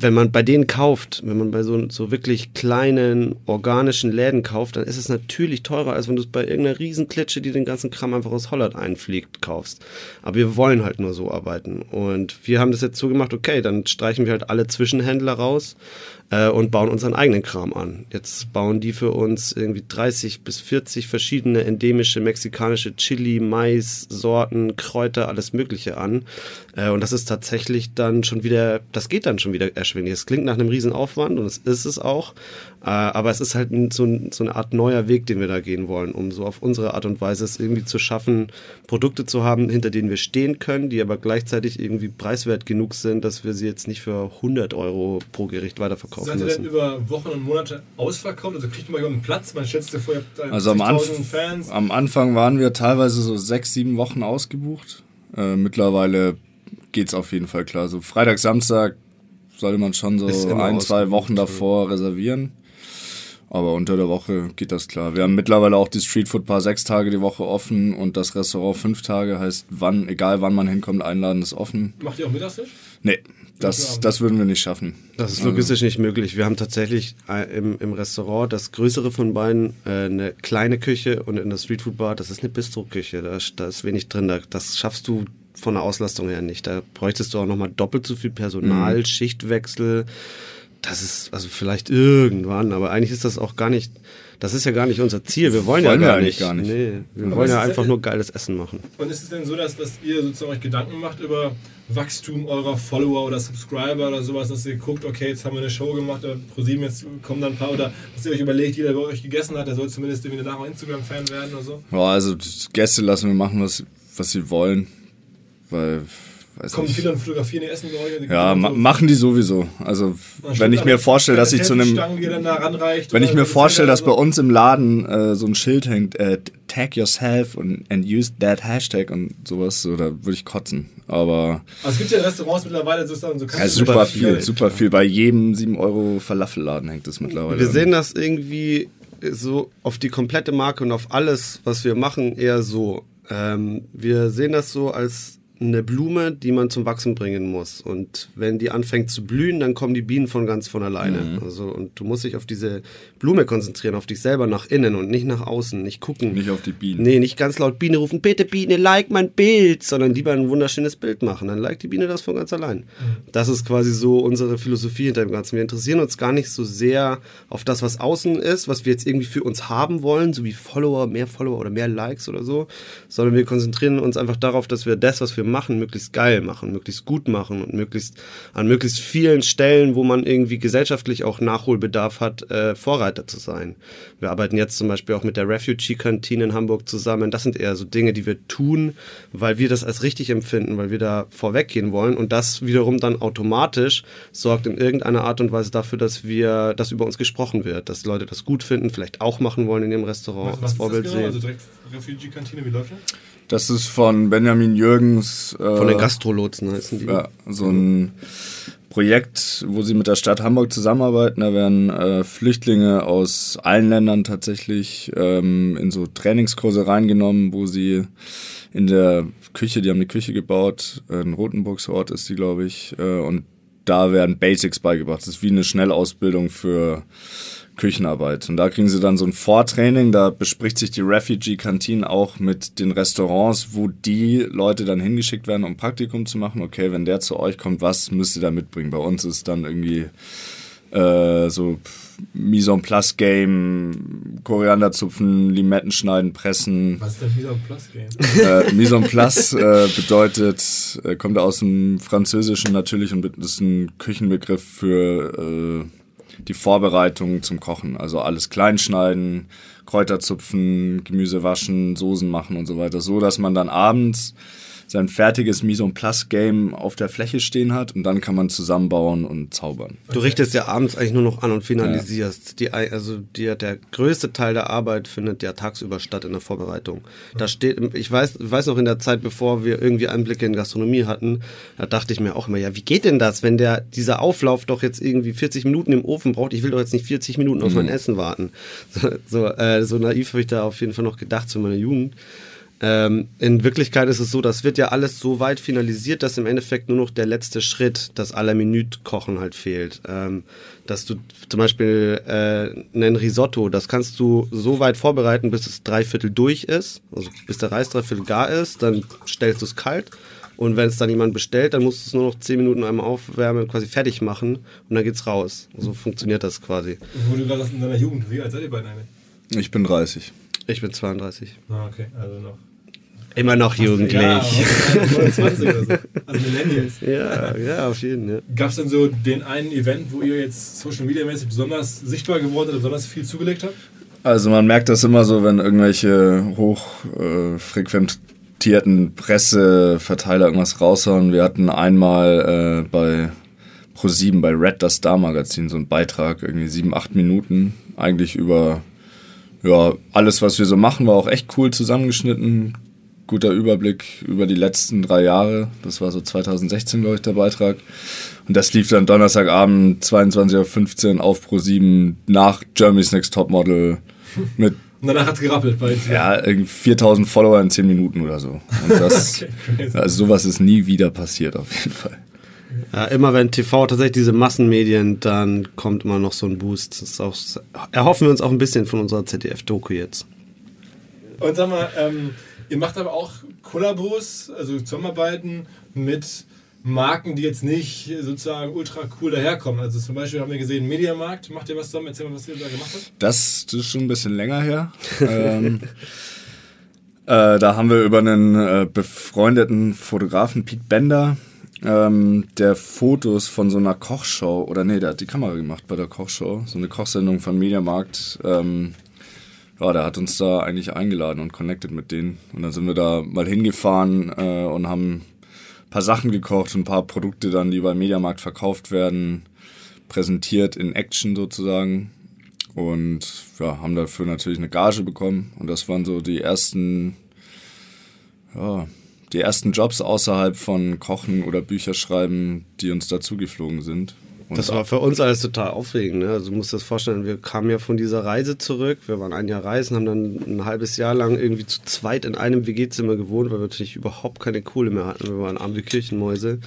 wenn man bei denen kauft, wenn man bei so, so wirklich kleinen organischen Läden kauft, dann ist es natürlich teurer, als wenn du es bei irgendeiner Riesenklitsche, die den ganzen Kram einfach aus Holland einfliegt, kaufst. Aber wir wollen halt nur so arbeiten. Und wir haben das jetzt so gemacht, okay, dann streichen wir halt alle Zwischenhändler raus äh, und bauen unseren eigenen Kram an. Jetzt bauen die für uns irgendwie 30 bis 40 verschiedene endemische mexikanische Chili, Mais, Sorten, Kräuter, alles Mögliche an. Äh, und das ist tatsächlich dann schon wieder, das geht dann schon wieder erschwinglich. Es klingt nach einem riesen Aufwand und es ist es auch. Äh, aber es ist halt so, so, eine Art neuer Weg, den wir da gehen wollen, um so auf unsere Art und Weise es irgendwie zu schaffen, Produkte zu haben, hinter denen wir stehen können, die aber gleichzeitig irgendwie preiswert genug sind, dass wir sie jetzt nicht für 100 Euro pro Gericht weiterverkaufen Seid müssen. Seid ihr denn über Wochen und Monate ausverkauft? Also kriegt man einen Platz? Man schätzt vor, ihr habt also am, Anf Fans. am Anfang waren wir teilweise so sechs, sieben Wochen ausgebucht. Äh, mittlerweile geht es auf jeden Fall klar. So Freitag, Samstag sollte man schon so ein, zwei Wochen davor reservieren. Aber unter der Woche geht das klar. Wir haben mittlerweile auch die Street Food Bar sechs Tage die Woche offen und das Restaurant fünf Tage. Heißt, wann, egal wann man hinkommt, einladen ist offen. Macht ihr auch Mittagstisch? Nee, das, das würden wir nicht schaffen. Das ist logistisch nicht möglich. Wir haben tatsächlich äh, im, im Restaurant das größere von beiden, äh, eine kleine Küche und in der Street Food Bar, das ist eine Bistro-Küche. Da, da ist wenig drin. Da, das schaffst du von der Auslastung her nicht. Da bräuchtest du auch nochmal doppelt so viel Personal, mhm. Schichtwechsel das ist also vielleicht irgendwann, aber eigentlich ist das auch gar nicht, das ist ja gar nicht unser Ziel. Wir wollen, wollen ja gar, nicht. gar nicht. Nee, wir aber wollen ja einfach nur geiles Essen machen. Und ist es denn so, dass, dass ihr sozusagen euch Gedanken macht über Wachstum eurer Follower oder Subscriber oder sowas, dass ihr guckt, okay, jetzt haben wir eine Show gemacht, oder ProSieben, jetzt kommen dann ein paar, oder dass ihr euch überlegt, jeder, der bei euch gegessen hat, der soll zumindest irgendwie danach Instagram-Fan werden oder so? Ja, also Gäste lassen wir machen, was, was sie wollen, weil Weiß Kommen nicht. viele und fotografieren ihr Essen bei euch? Ja, ma machen die sowieso. Also wenn ich mir vorstelle, dass ich zu einem, wenn ich mir vorstelle, dass bei uns im Laden äh, so ein Schild hängt, äh, tag yourself und and use that hashtag und sowas, so, da würde ich kotzen. Aber, Aber es gibt ja Restaurants mittlerweile sozusagen so ja, super viel, viel, super viel. Bei jedem 7 Euro Falafelladen hängt es mittlerweile. Wir sehen das irgendwie so auf die komplette Marke und auf alles, was wir machen, eher so. Ähm, wir sehen das so als eine Blume, die man zum Wachsen bringen muss. Und wenn die anfängt zu blühen, dann kommen die Bienen von ganz von alleine. Mhm. Also, und du musst dich auf diese Blume konzentrieren, auf dich selber nach innen und nicht nach außen, nicht gucken. Nicht auf die Bienen. Nee, nicht ganz laut Biene rufen, bitte Biene, like mein Bild, sondern lieber ein wunderschönes Bild machen. Dann like die Biene das von ganz allein. Mhm. Das ist quasi so unsere Philosophie hinter dem Ganzen. Wir interessieren uns gar nicht so sehr auf das, was außen ist, was wir jetzt irgendwie für uns haben wollen, so wie Follower, mehr Follower oder mehr Likes oder so, sondern wir konzentrieren uns einfach darauf, dass wir das, was wir machen, möglichst geil machen, möglichst gut machen und möglichst an möglichst vielen Stellen, wo man irgendwie gesellschaftlich auch Nachholbedarf hat, äh, Vorreiter zu sein. Wir arbeiten jetzt zum Beispiel auch mit der Refugee-Kantine in Hamburg zusammen. Das sind eher so Dinge, die wir tun, weil wir das als richtig empfinden, weil wir da vorweggehen wollen und das wiederum dann automatisch sorgt in irgendeiner Art und Weise dafür, dass wir, dass über uns gesprochen wird, dass Leute das gut finden, vielleicht auch machen wollen in ihrem Restaurant, was, was als Vorbild genau? sehen. Also direkt Refugee-Kantine, wie läuft das? Das ist von Benjamin Jürgens. Äh, von den Gastrolotsen heißen die. Ja, so ein Projekt, wo sie mit der Stadt Hamburg zusammenarbeiten. Da werden äh, Flüchtlinge aus allen Ländern tatsächlich ähm, in so Trainingskurse reingenommen, wo sie in der Küche, die haben eine Küche gebaut, äh, in Rotenburgs Ort ist die, glaube ich, äh, und da werden Basics beigebracht. Das ist wie eine Schnellausbildung für Küchenarbeit. Und da kriegen sie dann so ein Vortraining, da bespricht sich die Refugee-Kantine auch mit den Restaurants, wo die Leute dann hingeschickt werden, um Praktikum zu machen. Okay, wenn der zu euch kommt, was müsst ihr da mitbringen? Bei uns ist dann irgendwie äh, so Mise en place Game, Koriander zupfen, Limetten schneiden, pressen. Was ist denn Mise en place Game? Äh, Mise en place äh, bedeutet, äh, kommt aus dem Französischen natürlich und ist ein Küchenbegriff für äh, die Vorbereitung zum Kochen. Also alles kleinschneiden, Kräuter zupfen, Gemüse waschen, Soßen machen und so weiter. So, dass man dann abends sein fertiges Mise en place Game auf der Fläche stehen hat und dann kann man zusammenbauen und zaubern. Du richtest ja abends eigentlich nur noch an und finalisierst. Ja. Die, also die, der größte Teil der Arbeit findet ja tagsüber statt in der Vorbereitung. Da steht, ich weiß, weiß noch in der Zeit, bevor wir irgendwie Einblicke in Gastronomie hatten, da dachte ich mir auch immer, ja, wie geht denn das, wenn der, dieser Auflauf doch jetzt irgendwie 40 Minuten im Ofen braucht? Ich will doch jetzt nicht 40 Minuten auf mein mhm. Essen warten. So, so, äh, so naiv habe ich da auf jeden Fall noch gedacht zu meiner Jugend. Ähm, in Wirklichkeit ist es so, das wird ja alles so weit finalisiert, dass im Endeffekt nur noch der letzte Schritt, das aller Minute Kochen halt fehlt. Ähm, dass du zum Beispiel äh, einen Risotto, das kannst du so weit vorbereiten, bis es dreiviertel durch ist, also bis der Reis dreiviertel gar ist, dann stellst du es kalt. Und wenn es dann jemand bestellt, dann musst du es nur noch 10 Minuten einmal aufwärmen, quasi fertig machen und dann geht's raus. So funktioniert das quasi. Wo du gerade in deiner Jugend, wie alt seid ihr eigentlich? Ich bin 30. Ich bin 32. Ah, okay, also noch Immer noch jugendlich. Ja, 29 oder so. Also Millennials. Ja, ja, auf jeden Fall. Ja. Gab es denn so den einen Event, wo ihr jetzt Social Media mäßig besonders sichtbar geworden seid, besonders viel zugelegt habt? Also man merkt das immer so, wenn irgendwelche hochfrequentierten äh, Presseverteiler irgendwas raushauen. Wir hatten einmal äh, bei Pro7 bei Red das Star Magazin so einen Beitrag, irgendwie sieben, acht Minuten, eigentlich über ja, alles, was wir so machen, war auch echt cool zusammengeschnitten guter Überblick über die letzten drei Jahre. Das war so 2016, glaube ich, der Beitrag. Und das lief dann Donnerstagabend 22.15 Uhr auf Pro7 nach Germany's Next Topmodel mit und danach hat es gerappelt bei Ja, 4000 Follower in 10 Minuten oder so. Und das, okay, also sowas ist nie wieder passiert, auf jeden Fall. Ja, immer wenn TV tatsächlich diese Massenmedien, dann kommt immer noch so ein Boost. Das auch, erhoffen wir uns auch ein bisschen von unserer ZDF-Doku jetzt. Und sag mal, ähm, Ihr macht aber auch Kollabos, also Zusammenarbeiten mit Marken, die jetzt nicht sozusagen ultra cool daherkommen. Also zum Beispiel haben wir gesehen, Mediamarkt. Macht ihr was zusammen? Erzähl mal, was ihr da gemacht habt. Das, das ist schon ein bisschen länger her. ähm, äh, da haben wir über einen äh, befreundeten Fotografen, Pete Bender, ähm, der Fotos von so einer Kochshow, oder nee, der hat die Kamera gemacht bei der Kochshow, so eine Kochsendung von Mediamarkt, ähm, ja, der hat uns da eigentlich eingeladen und connected mit denen. Und dann sind wir da mal hingefahren äh, und haben ein paar Sachen gekocht ein paar Produkte dann, die beim Mediamarkt verkauft werden, präsentiert in Action sozusagen. Und ja, haben dafür natürlich eine Gage bekommen. Und das waren so die ersten, ja, die ersten Jobs außerhalb von Kochen oder Bücherschreiben, die uns dazu geflogen sind. Und Das war für uns alles total aufregend. Ne? Also du musst dir das vorstellen, wir kamen ja von dieser Reise zurück. Wir waren ein Jahr reisen, haben dann ein halbes Jahr lang irgendwie zu zweit in einem WG-Zimmer gewohnt, weil wir natürlich überhaupt keine Kohle mehr hatten. Wir waren arme Kirchenmäuse.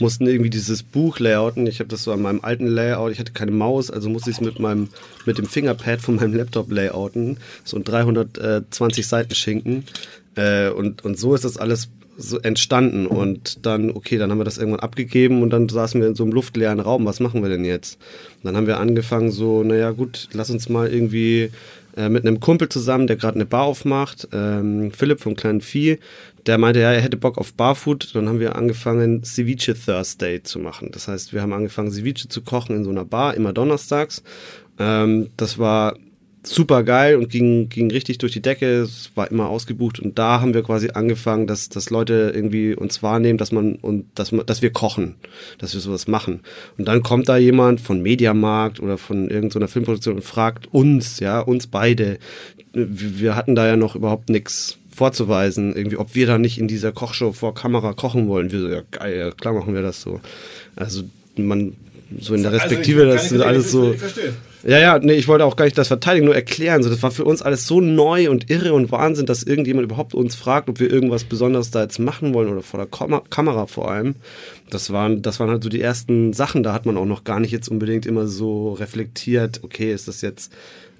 Mussten irgendwie dieses Buch layouten. Ich habe das so an meinem alten Layout. Ich hatte keine Maus, also musste ich es mit meinem mit dem Fingerpad von meinem Laptop layouten. So ein 320 Seiten Schinken. Äh, und, und so ist das alles so entstanden und dann, okay, dann haben wir das irgendwann abgegeben und dann saßen wir in so einem luftleeren Raum, was machen wir denn jetzt? Und dann haben wir angefangen so, naja gut, lass uns mal irgendwie äh, mit einem Kumpel zusammen, der gerade eine Bar aufmacht, ähm, Philipp vom kleinen Vieh, der meinte, ja, er hätte Bock auf Barfood. Dann haben wir angefangen, Ceviche Thursday zu machen. Das heißt, wir haben angefangen, Ceviche zu kochen in so einer Bar, immer donnerstags. Ähm, das war super geil und ging, ging richtig durch die Decke. Es war immer ausgebucht und da haben wir quasi angefangen, dass, dass Leute irgendwie uns wahrnehmen, dass man und dass, man, dass wir kochen, dass wir sowas machen. Und dann kommt da jemand von Mediamarkt oder von irgendeiner Filmproduktion und fragt uns, ja, uns beide. Wir hatten da ja noch überhaupt nichts vorzuweisen, irgendwie, ob wir da nicht in dieser Kochshow vor Kamera kochen wollen. Wir so, ja geil, ja, klar machen wir das so. Also man so in der Respektive, das sind alles so. Ja, ja, nee, ich wollte auch gar nicht das verteidigen, nur erklären. So, das war für uns alles so neu und irre und Wahnsinn, dass irgendjemand überhaupt uns fragt, ob wir irgendwas Besonderes da jetzt machen wollen oder vor der Kam Kamera vor allem. Das waren, das waren halt so die ersten Sachen. Da hat man auch noch gar nicht jetzt unbedingt immer so reflektiert, okay, ist das jetzt,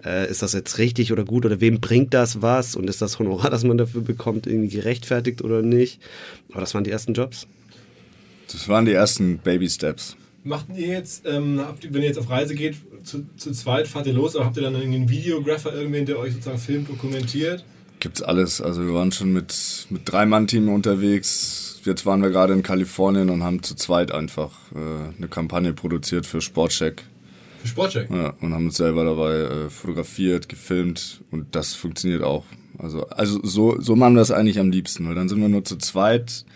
äh, ist das jetzt richtig oder gut oder wem bringt das was und ist das Honorar, das man dafür bekommt, irgendwie gerechtfertigt oder nicht. Aber das waren die ersten Jobs. Das waren die ersten Baby Steps. Macht ihr jetzt, ähm, habt ihr, wenn ihr jetzt auf Reise geht, zu, zu zweit fahrt ihr los, oder habt ihr dann einen Videographer, irgendwen, der euch sozusagen Film dokumentiert? Gibt's alles. Also wir waren schon mit, mit drei Mann-Team unterwegs. Jetzt waren wir gerade in Kalifornien und haben zu zweit einfach äh, eine Kampagne produziert für Sportcheck. Für Sportcheck? Ja, und haben uns selber dabei äh, fotografiert, gefilmt und das funktioniert auch. Also, also so, so machen wir das eigentlich am liebsten, weil dann sind wir nur zu zweit.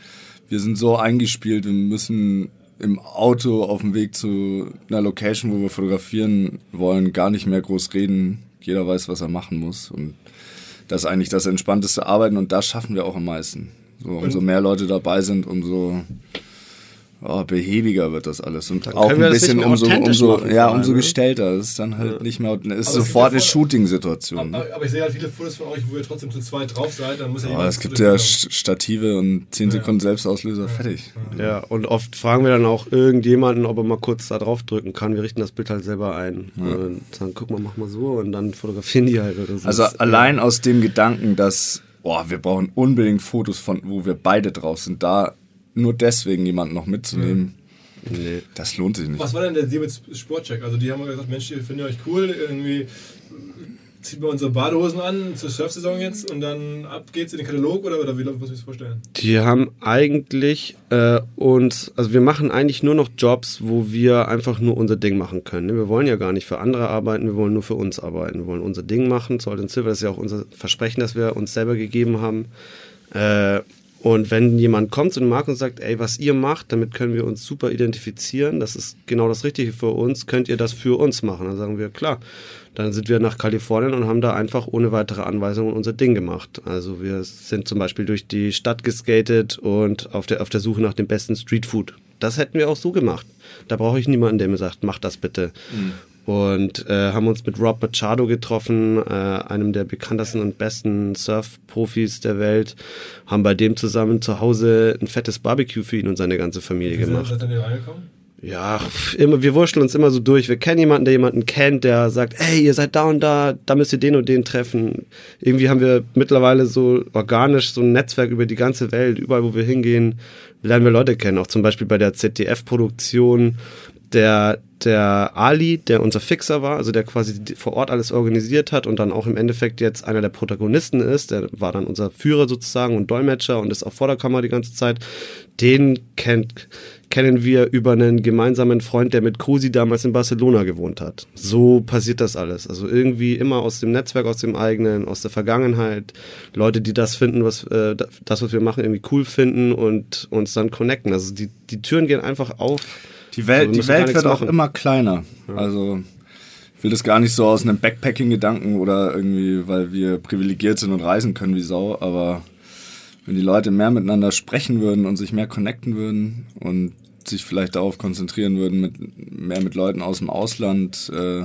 Wir sind so eingespielt, wir müssen im Auto auf dem Weg zu einer Location, wo wir fotografieren wollen, gar nicht mehr groß reden. Jeder weiß, was er machen muss. Und das ist eigentlich das entspannteste Arbeiten und das schaffen wir auch am meisten. So, umso mehr Leute dabei sind, umso oh, behäbiger wird das alles. Und auch können wir ein bisschen umso, umso, machen, ja, umso ne? gestellter. Das ist dann halt nicht mehr, es ist Aber es sofort eine ja Shooting-Situation. Aber, aber ich sehe halt viele Fotos von euch, wo ihr trotzdem zu zweit drauf seid. Dann muss ja Aber jemand es gibt ja Stative und 10 Sekunden Selbstauslöser, fertig. Ja, und oft fragen wir dann auch irgendjemanden, ob er mal kurz da drauf drücken kann. Wir richten das Bild halt selber ein. Und sagen, guck mal, mach mal so und dann fotografieren die halt oder so. Also Das- allein aus dem Gedanken, dass, boah, wir brauchen unbedingt Fotos von, wo wir beide drauf sind, da nur deswegen jemanden noch mitzunehmen, Nee. das lohnt sich nicht. Was war denn der Deal mit Sportcheck? Also die haben gesagt, Mensch, wir finden euch cool, irgendwie zieht man unsere Badehosen an zur Surfsaison jetzt und dann ab geht's in den Katalog oder, oder wie muss ich das vorstellen? Die haben eigentlich äh, uns, also wir machen eigentlich nur noch Jobs, wo wir einfach nur unser Ding machen können. ne? Wir wollen ja gar nicht für andere arbeiten, wir wollen nur für uns arbeiten. Wir wollen unser Ding machen. Salt and Silver das ist ja auch unser Versprechen, das wir uns selber gegeben haben. Äh, und wenn jemand kommt zu dem Markt und sagt, ey, was ihr macht, damit können wir uns super identifizieren, das ist genau das Richtige für uns, könnt ihr das für uns machen? Dann sagen wir, klar. Dann sind wir nach Kalifornien und haben da einfach ohne weitere Anweisungen unser Ding gemacht. Also wir sind zum Beispiel durch die Stadt geskatet und auf der, auf der Suche nach dem besten Streetfood. Das hätten wir auch so gemacht. Da brauche ich niemanden, der mir sagt, mach das bitte. Und äh, haben uns mit Rob Machado getroffen, äh, einem der bekanntesten und besten Surf-Profis der Welt, haben bei dem zusammen zu Hause ein fettes Barbecue für ihn und seine ganze Familie Wie gemacht. seid ihr reingekommen? Ja, immer, wir wurschteln uns immer so durch. Wir kennen jemanden, der jemanden kennt, der sagt, hey, ihr seid da und da, da müsst ihr den und den treffen. Irgendwie haben wir mittlerweile so organisch so ein Netzwerk über die ganze Welt. Überall, wo wir hingehen, lernen wir Leute kennen. Auch zum Beispiel bei der ZDF-Produktion. Der, der Ali, der unser Fixer war, also der quasi vor Ort alles organisiert hat und dann auch im Endeffekt jetzt einer der Protagonisten ist, der war dann unser Führer sozusagen und Dolmetscher und ist auch vor der Kamera die ganze Zeit. Den kennt, kennen wir über einen gemeinsamen Freund, der mit Cosi damals in Barcelona gewohnt hat. So passiert das alles. Also irgendwie immer aus dem Netzwerk, aus dem eigenen, aus der Vergangenheit. Leute, die das finden, was äh, das, was wir machen, irgendwie cool finden und uns dann connecten. Also die, die Türen gehen einfach auf. Die Welt, wir die Welt wird auch machen. immer kleiner. Also ich will das gar nicht so aus einem Backpacking-Gedanken oder irgendwie, weil wir privilegiert sind und reisen können wie Sau, aber wenn die Leute mehr miteinander sprechen würden und sich mehr connecten würden und sich vielleicht darauf konzentrieren würden, mit, mehr mit Leuten aus dem Ausland äh,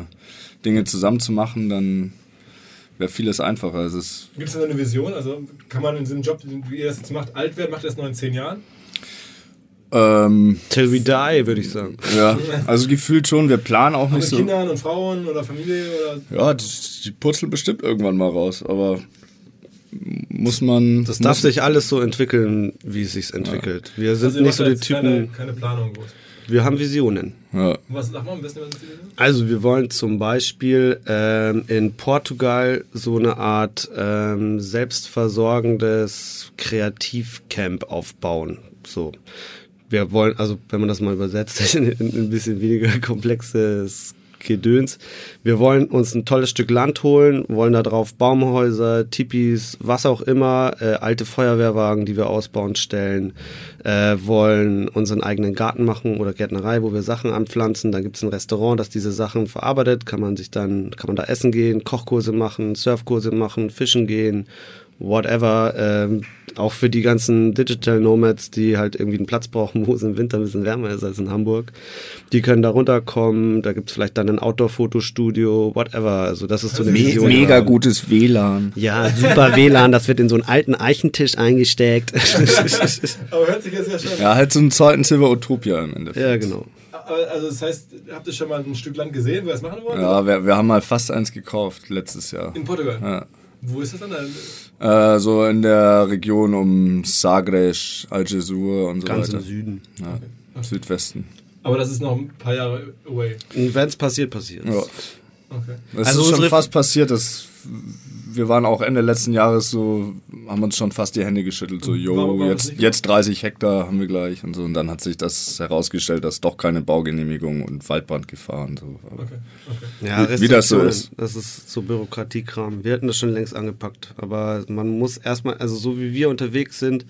Dinge zusammenzumachen, dann wäre vieles einfacher. Gibt es da eine Vision? Also kann man in diesem Job, wie ihr das jetzt macht, alt werden? Macht ihr das noch in zehn Jahren? Ähm, Till we die, würde ich sagen. Ja, also gefühlt schon. Wir planen auch nicht mit so. Kindern und Frauen oder Familie oder. Ja, die, die purzeln bestimmt irgendwann mal raus, aber muss man. Das darf muss, sich alles so entwickeln, wie es sich entwickelt. Wir sind Also nicht so die Typen. Keine, keine Planung groß. Wir haben Visionen. Ja. Was sag mal am besten, was ist die Vision? Also wir wollen zum Beispiel ähm, in Portugal so eine Art ähm, selbstversorgendes Kreativcamp aufbauen. So. Wir wollen, also wenn man das mal übersetzt, in, in ein bisschen weniger komplexes Gedöns. Wir wollen uns ein tolles Stück Land holen, wollen da drauf Baumhäuser, Tipis, was auch immer, äh, alte Feuerwehrwagen, die wir ausbauen, stellen, äh, wollen unseren eigenen Garten machen oder Gärtnerei, wo wir Sachen anpflanzen. Dann gibt es ein Restaurant, das diese Sachen verarbeitet, kann man sich dann, kann man da essen gehen, Kochkurse machen, Surfkurse machen, fischen gehen whatever, ähm, auch für die ganzen Digital Nomads, die halt irgendwie einen Platz brauchen, wo es im Winter ein bisschen wärmer ist als in Hamburg. Die können da runterkommen, da gibt's vielleicht dann ein Outdoor-Fotostudio, whatever. Also das ist so eine Me Vision. mega gutes WLAN. Ja, super WLAN, das wird in so einen alten Eichentisch eingesteckt. Aber hört sich jetzt ja schon. Ja, halt so einen zweiten Silver Utopia im Endeffekt. ja, genau. Aber, Also das heißt, habt ihr schon mal ein Stück Land gesehen, wo ihr das machen wollt? Ja, wir, wir haben mal fast eins gekauft letztes Jahr. In Portugal. Ja. Wo ist das dann? Äh, so in der Region um Sagres, Algesur und so Ganz weiter. im Süden. Ja, Südwesten. Aber das ist noch ein paar Jahre away. Und wenn's passiert, passiert. Ja. Okay. Es Also ist schon fast passiert, dass wir waren auch Ende letzten Jahres so, haben uns schon fast die Hände geschüttelt, so, warum jetzt, jetzt 30 Hektar haben wir gleich und so. Und dann hat sich das herausgestellt, dass doch keine Baugenehmigung und Waldbrandgefahr und so. Okay. okay. Ja, Wie- wie das so ist. Das ist so Bürokratiekram. Wir hätten das schon längst angepackt. Aber man muss erstmal, also so wie wir unterwegs sind,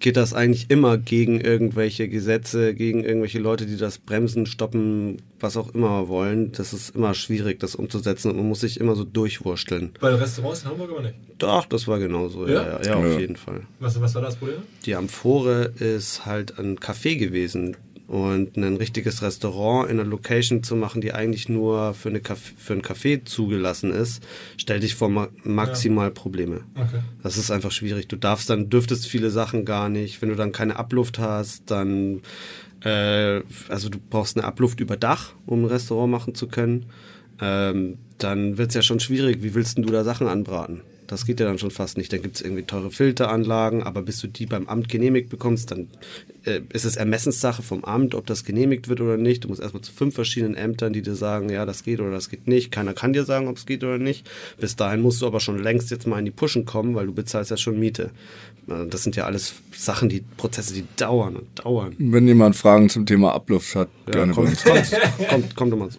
geht das eigentlich immer gegen irgendwelche Gesetze, gegen irgendwelche Leute, die das bremsen, stoppen, was auch immer wollen. Das ist immer schwierig, das umzusetzen und man muss sich immer so durchwursteln. Bei den Restaurants in Hamburg aber nicht. Doch, das war genauso. Ja, Ja? ja, ja, auf Ja. jeden Fall. Was, was war das Problem? Die Amphore ist halt ein Café gewesen. Und ein richtiges Restaurant in einer Location zu machen, die eigentlich nur für, eine Caf für ein Café zugelassen ist, stellt dich vor ma maximal Probleme. Okay. Das ist einfach schwierig. Du darfst dann, dürftest viele Sachen gar nicht. Wenn du dann keine Abluft hast, dann, äh, also du brauchst eine Abluft über Dach, um ein Restaurant machen zu können. Ähm, dann wird es ja schon schwierig. Wie willst denn du da Sachen anbraten? Das geht ja dann schon fast nicht. Dann gibt es irgendwie teure Filteranlagen, aber bis du die beim Amt genehmigt bekommst, dann äh, ist es Ermessenssache vom Amt, ob das genehmigt wird oder nicht. Du musst erstmal zu fünf verschiedenen Ämtern, die dir sagen, ja, das geht oder das geht nicht. Keiner kann dir sagen, ob es geht oder nicht. Bis dahin musst du aber schon längst jetzt mal in die Pushen kommen, weil du bezahlst ja schon Miete. Äh, Das sind ja alles Sachen, die Prozesse, die dauern und dauern. wenn jemand Fragen zum Thema Abluft hat, gerne bei kommt, uns. kommt, kommt, kommt immer so.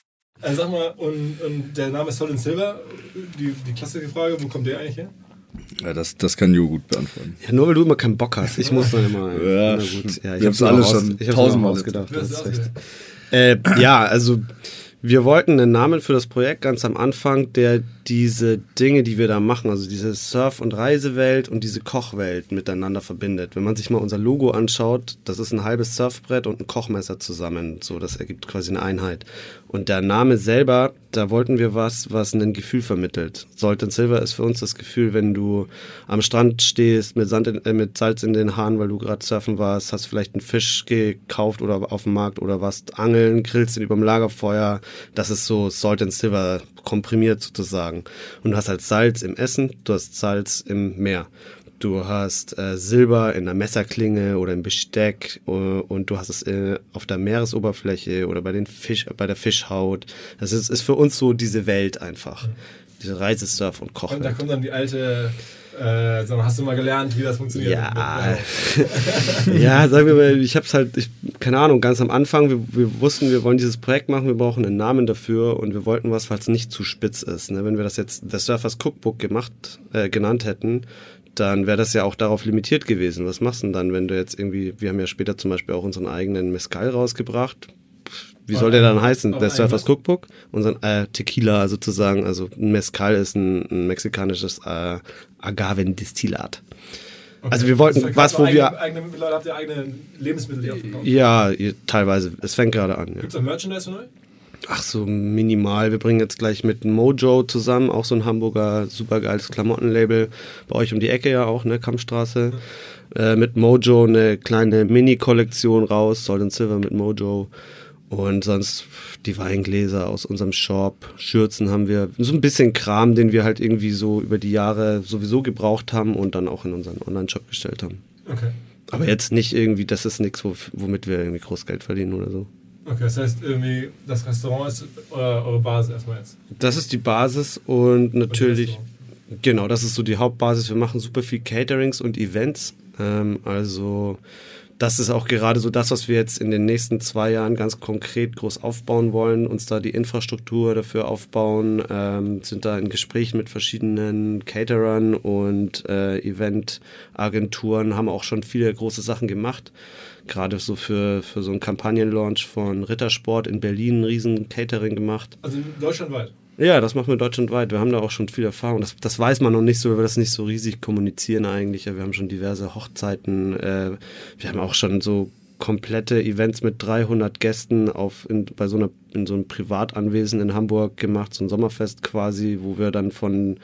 Also sag mal, und, und der Name Solid Silver, die, die klassische Frage, wo kommt der eigentlich her? Ja, das, das kann Jo gut beantworten. Ja, nur weil du immer keinen Bock hast. Ich muss dann immer. Ja, na gut. Ja, ihr habt's mir alle schon ich hab's tausendmal auch ausgedacht. Du hast Das es ist recht. ausgedacht. Äh, ja, also wir wollten einen Namen für das Projekt ganz am Anfang, der diese Dinge, die wir da machen, also diese Surf- und Reisewelt und diese Kochwelt miteinander verbindet. Wenn man sich mal unser Logo anschaut, das ist ein halbes Surfbrett und ein Kochmesser zusammen. So, das ergibt quasi eine Einheit. Und der Name selber, da wollten wir was, was ein Gefühl vermittelt. Salt and Silver ist für uns das Gefühl, wenn du am Strand stehst mit, Sand in, äh, mit Salz in den Haaren, weil du gerade surfen warst, hast vielleicht einen Fisch gekauft oder auf dem Markt oder warst angeln, grillst ihn überm Lagerfeuer. Das ist so Salt and Silver komprimiert sozusagen. Und du hast halt Salz im Essen, du hast Salz im Meer. Du hast äh, Silber in der Messerklinge oder im Besteck äh, und du hast es äh, auf der Meeresoberfläche oder bei, den Fisch, bei der Fischhaut. Das ist, ist für uns so diese Welt einfach. Mhm. Diese Reisesurf und Kochen. Und da kommt dann die alte äh, mal, hast du mal gelernt, wie das funktioniert? Ja, ja sagen wir mal, ich habe es halt, ich, keine Ahnung, ganz am Anfang, wir, wir, wussten, wir wollen dieses Projekt machen, wir brauchen einen Namen dafür und wir wollten was, falls nicht zu spitz ist. Ne? Wenn wir das jetzt das Surfers Cookbook gemacht, äh, genannt hätten, dann wäre das ja auch darauf limitiert gewesen. Was machst du denn dann, wenn du jetzt irgendwie, wir haben ja später zum Beispiel auch unseren eigenen Mezcal rausgebracht. Wie soll der dann heißen? Der Surfers Cookbook? Unseren äh, Tequila sozusagen, also ein Mezcal ist ein, ein mexikanisches äh, Agavendestillat. Okay. Also wir wollten was, wo wir... Eigene, habt ihr eigene Lebensmittel, die auch Ja, teilweise. Es fängt gerade an. Ja. Gibt es auch Merchandise euch? Ach so, minimal. Wir bringen jetzt gleich mit Mojo zusammen, auch so ein Hamburger supergeiles Klamottenlabel. Bei euch um die Ecke ja auch, ne, Kampfstraße. Mhm. Äh, mit Mojo eine kleine Mini-Kollektion raus, Sold and Silver mit Mojo. Und sonst die Weingläser aus unserem Shop, Schürzen haben wir, so ein bisschen Kram, den wir halt irgendwie so über die Jahre sowieso gebraucht haben und dann auch in unseren Online-Shop gestellt haben. Okay. Aber jetzt nicht irgendwie, das ist nichts, womit wir irgendwie Großgeld verdienen oder so. Okay, das heißt irgendwie, das Restaurant ist eure, eure Basis erstmal jetzt. Das ist die Basis und natürlich, und genau, das ist so die Hauptbasis. Wir machen super viel Caterings und Events. Ähm, also das ist auch gerade so das, was wir jetzt in den nächsten zwei Jahren ganz konkret groß aufbauen wollen, uns da die Infrastruktur dafür aufbauen, ähm, sind da in Gesprächen mit verschiedenen Caterern und äh, Eventagenturen, haben auch schon viele große Sachen gemacht gerade so für, für so einen Kampagnenlaunch von Rittersport in Berlin ein riesen Catering gemacht. Also deutschlandweit? Ja, das machen wir deutschlandweit. Wir haben da auch schon viel Erfahrung. Das, das weiß man noch nicht so, weil wir das nicht so riesig kommunizieren eigentlich. Wir haben schon diverse Hochzeiten. Äh, wir haben auch schon so komplette Events mit 300 Gästen auf in, bei so einer in so einem Privatanwesen in Hamburg gemacht, so ein Sommerfest quasi, wo wir dann von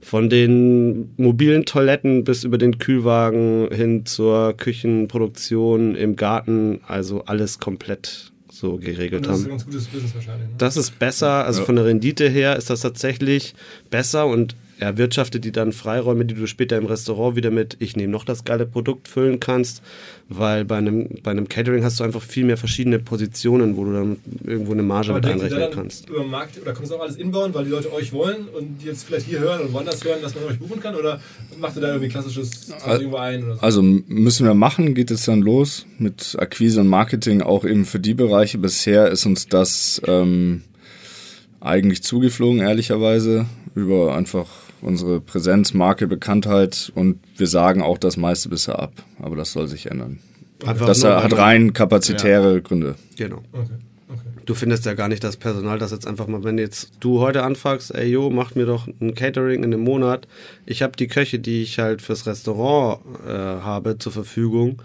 von den mobilen Toiletten bis über den Kühlwagen hin zur Küchenproduktion im Garten, also alles komplett so geregelt haben. Das ist ein ganz gutes Business wahrscheinlich. Ne? Das ist besser, also ja. von der Rendite her ist das tatsächlich besser und erwirtschaftet die dann Freiräume, die du später im Restaurant wieder mit ich nehme noch das geile Produkt füllen kannst, weil bei einem, bei einem Catering hast du einfach viel mehr verschiedene Positionen, wo du dann irgendwo eine Marge Aber mit einrechnen dann kannst. Über Markt, oder kommt es auch alles inbauen, weil die Leute euch wollen und die jetzt vielleicht hier hören und woanders hören, dass man euch buchen kann? Oder macht ihr da irgendwie klassisches irgendwo ein? So? Also müssen wir machen, geht es dann los mit Akquise und Marketing, auch eben für die Bereiche. Bisher ist uns das ähm, eigentlich zugeflogen, ehrlicherweise, über einfach unsere Präsenz, Marke, Bekanntheit und wir sagen auch das meiste bisher ab. Aber das soll sich ändern. Einfach das hat rein kapazitäre ja. Gründe. Genau. Okay. Okay. Du findest ja gar nicht das Personal, das jetzt einfach mal, wenn jetzt du heute anfragst, ey jo, mach mir doch ein Catering in einem Monat. Ich habe die Köche, die ich halt fürs Restaurant äh, habe, zur Verfügung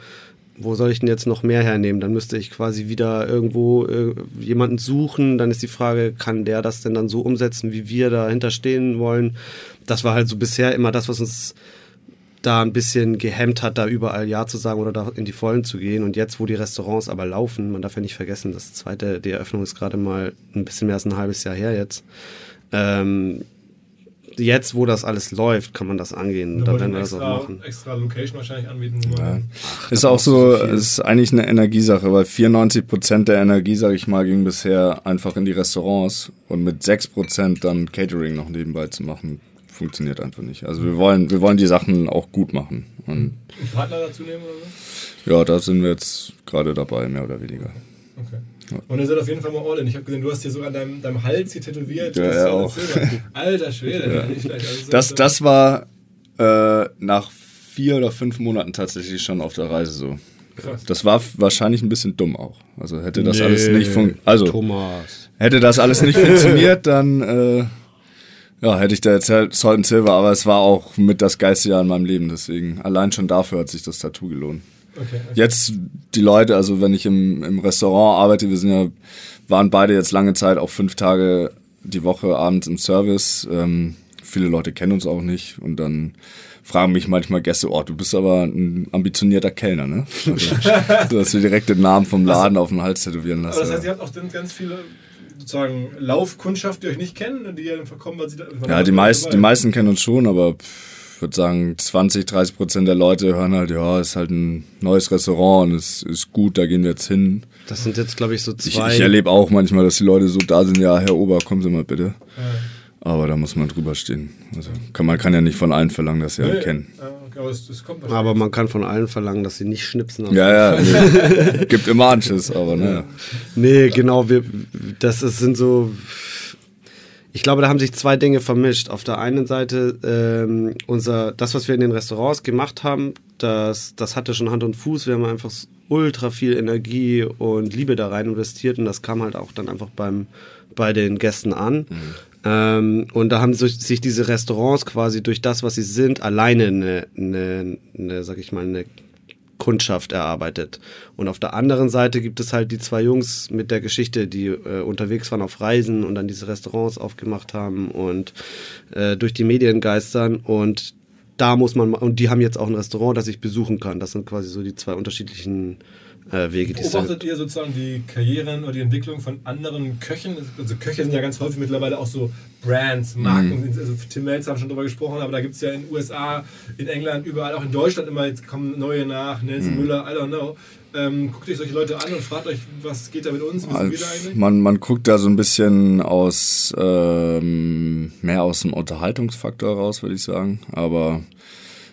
wo soll ich denn jetzt noch mehr hernehmen? Dann müsste ich quasi wieder irgendwo äh, jemanden suchen. Dann ist die Frage, kann der das denn dann so umsetzen, wie wir dahinter stehen wollen? Das war halt so bisher immer das, was uns da ein bisschen gehemmt hat, da überall Ja zu sagen oder da in die Vollen zu gehen. Und jetzt, wo die Restaurants aber laufen, man darf ja nicht vergessen, das zweite, die Eröffnung ist gerade mal ein bisschen mehr als ein halbes Jahr her jetzt. Ähm, jetzt, wo das alles läuft, kann man das angehen. Da, werden wir das auch machen. Extra Location wahrscheinlich anbieten. Ja. Ach, ist auch so, so ist eigentlich eine Energiesache, weil 94 Prozent der Energie, sage ich mal, ging bisher einfach in die Restaurants und mit 6 Prozent dann Catering noch nebenbei zu machen, funktioniert einfach nicht. Also wir wollen, wir wollen die Sachen auch gut machen. Und, und Partner dazu nehmen oder so? Ja, da sind wir jetzt gerade dabei, mehr oder weniger. Okay. Und ihr seid auf jeden Fall mal all in. Ich habe gesehen, du hast hier sogar an deinem, deinem Hals hier tätowiert. Ja, ja auch. Alter Schwede, ja. nicht schlecht. Also das, das war äh, nach vier oder fünf Monaten tatsächlich schon auf der Reise so. Krass. Das war wahrscheinlich ein bisschen dumm auch. Also hätte das nee, alles nicht funktioniert. Also Thomas. hätte das alles nicht funktioniert, dann äh, ja, hätte ich da jetzt halt Salt Silver, aber es war auch mit das geilste Jahr in meinem Leben, deswegen allein schon dafür hat sich das Tattoo gelohnt. Okay, Jetzt die Leute, also wenn ich im, im Restaurant arbeite, wir sind ja, waren beide jetzt lange Zeit auch fünf Tage die Woche abends im Service. Ähm, viele Leute kennen uns auch nicht und dann fragen mich manchmal Gäste, oh, du bist aber ein ambitionierter Kellner, ne? Also, du hast dir direkt den Namen vom Laden auf den Hals tätowieren lassen. Aber das heißt, ihr habt auch ganz viele sozusagen Laufkundschaft, die euch nicht kennen, die dann verkommen, weil sie da. ja, die, meist, die meisten kennen uns schon, aber ich würde sagen, 20, 30 Prozent der Leute hören halt, ja, ist halt ein neues Restaurant und es ist gut, da gehen wir jetzt hin. Das sind jetzt, glaube ich, so Ich, zwei. ich erlebe auch manchmal, dass die Leute so da sind, ja, Herr Ober, kommen Sie mal bitte. Aber da muss man drüber stehen. Also kann, man kann ja nicht von allen verlangen, dass sie einen kennen. Aber es, wahrscheinlich. aber man kann von allen verlangen, dass sie nicht schnipsen. Ja, ja, nee. gibt immer Anschiss, aber naja. Nee, genau, wir, das ist, sind so. Ich glaube, da haben sich zwei Dinge vermischt. Auf der einen Seite, ähm, unser, das, was wir in den Restaurants gemacht haben, das, das hatte schon Hand und Fuß. Wir haben einfach ultra viel Energie und Liebe da rein investiert und das kam halt auch dann einfach beim, bei den Gästen an. Ähm, und da haben sich, sich diese Restaurants quasi durch das, was sie sind, alleine eine, eine, eine sag ich mal, eine Kundschaft erarbeitet. Und auf der anderen Seite gibt es halt die zwei Jungs mit der Geschichte, die äh, unterwegs waren auf Reisen und dann diese Restaurants aufgemacht haben und äh, durch die Medien geistern. Und da muss man, und die haben jetzt auch ein Restaurant, das ich besuchen kann. Das sind quasi so die zwei unterschiedlichen äh, Wege, Beobachtet ihr sozusagen die Karrieren oder die Entwicklung von anderen Köchen? Also Köche sind ja ganz häufig mittlerweile auch so Brands, Marken. Also Tim Melz haben schon drüber gesprochen, aber da gibt es ja in den USA, in England, überall, auch in Deutschland immer, jetzt kommen neue nach, Nelson Müller, I don't know. Ähm, guckt euch solche Leute an und fragt euch, was geht da mit uns? Eigentlich? Man, man guckt da so ein bisschen aus, ähm, mehr aus dem Unterhaltungsfaktor raus, würde ich sagen. Aber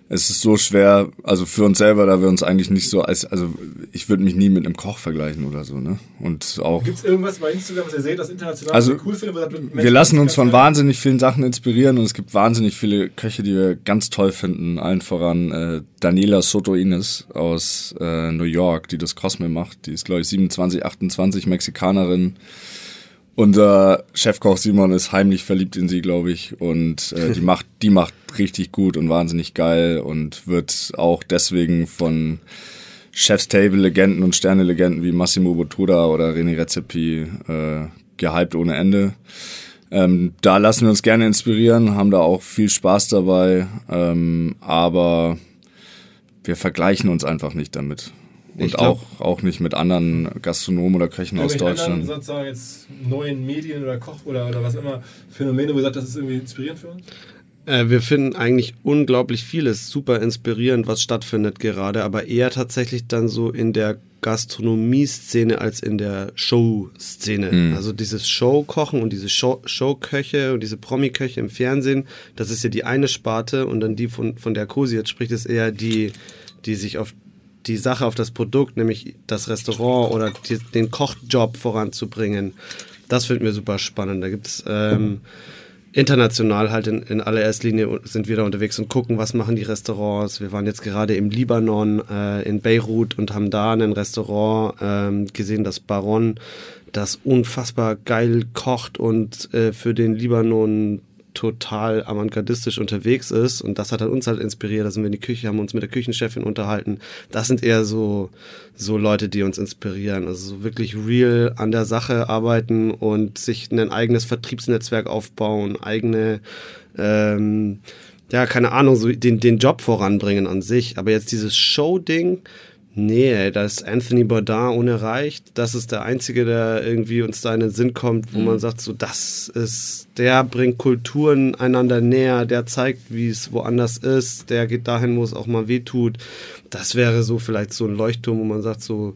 es ist so schwer, also für uns selber, da wir uns eigentlich nicht so als, also ich würde mich nie mit einem Koch vergleichen oder so, ne? Und auch. Gibt es irgendwas bei Instagram, was ihr seht, das international Also, cool findet? Wir lassen uns von wahnsinnig vielen Sachen inspirieren und es gibt wahnsinnig viele Köche, die wir ganz toll finden. Allen voran äh, Daniela Soto Ines aus äh, New York, die das Cosme macht. Die ist, glaube ich, 27, 28, Mexikanerin. Unser Chefkoch Simon ist heimlich verliebt in sie, glaube ich. Und äh, die macht, die macht richtig gut und wahnsinnig geil und wird auch deswegen von Chef's Table Legenden und Sterne-Legenden wie Massimo Bottura oder René Rezepi äh, gehypt ohne Ende. Ähm, da lassen wir uns gerne inspirieren, haben da auch viel Spaß dabei, ähm, aber wir vergleichen uns einfach nicht damit. Und glaub- auch, auch nicht mit anderen Gastronomen oder Köchen aus Deutschland. Anderen, sozusagen jetzt neuen Medien oder Koch oder, oder was immer Phänomene, wo ihr sagt, das ist irgendwie inspirierend für uns? Äh, wir finden eigentlich unglaublich vieles super inspirierend, was stattfindet gerade, aber eher tatsächlich dann so in der Gastronomie-Szene als in der Show-Szene. Also dieses Showkochen und diese Show Showköche und diese Promi-Köche im Fernsehen, das ist ja die eine Sparte und dann die von, von der Cosi jetzt spricht, ist eher die, die sich auf die Sache auf das Produkt, nämlich das Restaurant oder die, den Kochjob voranzubringen. Das finden wir super spannend. Da gibt es ähm, international halt in, in allererster Linie sind wir da unterwegs und gucken, was machen die Restaurants. Wir waren jetzt gerade im Libanon, äh, in Beirut und haben da ein Restaurant ähm, gesehen, das Baron, das unfassbar geil kocht und äh, für den Libanon total avantgardistisch unterwegs ist und das hat halt uns halt inspiriert. Da sind wir in die Küche, haben uns mit der Küchenchefin unterhalten. Das sind eher so, so Leute, die uns inspirieren. Also so wirklich real an der Sache arbeiten und sich ein eigenes Vertriebsnetzwerk aufbauen, eigene, ähm, ja, keine Ahnung, so den, den Job voranbringen an sich. Aber jetzt dieses Show-Ding, Nee, ey, da ist Anthony Bourdain unerreicht. Das ist der Einzige, der irgendwie uns da in den Sinn kommt, wo man sagt, so, das ist, der bringt Kulturen einander näher, der zeigt, wie es woanders ist, der geht dahin, wo es auch mal weh tut. Das wäre so vielleicht so ein Leuchtturm, wo man sagt, so,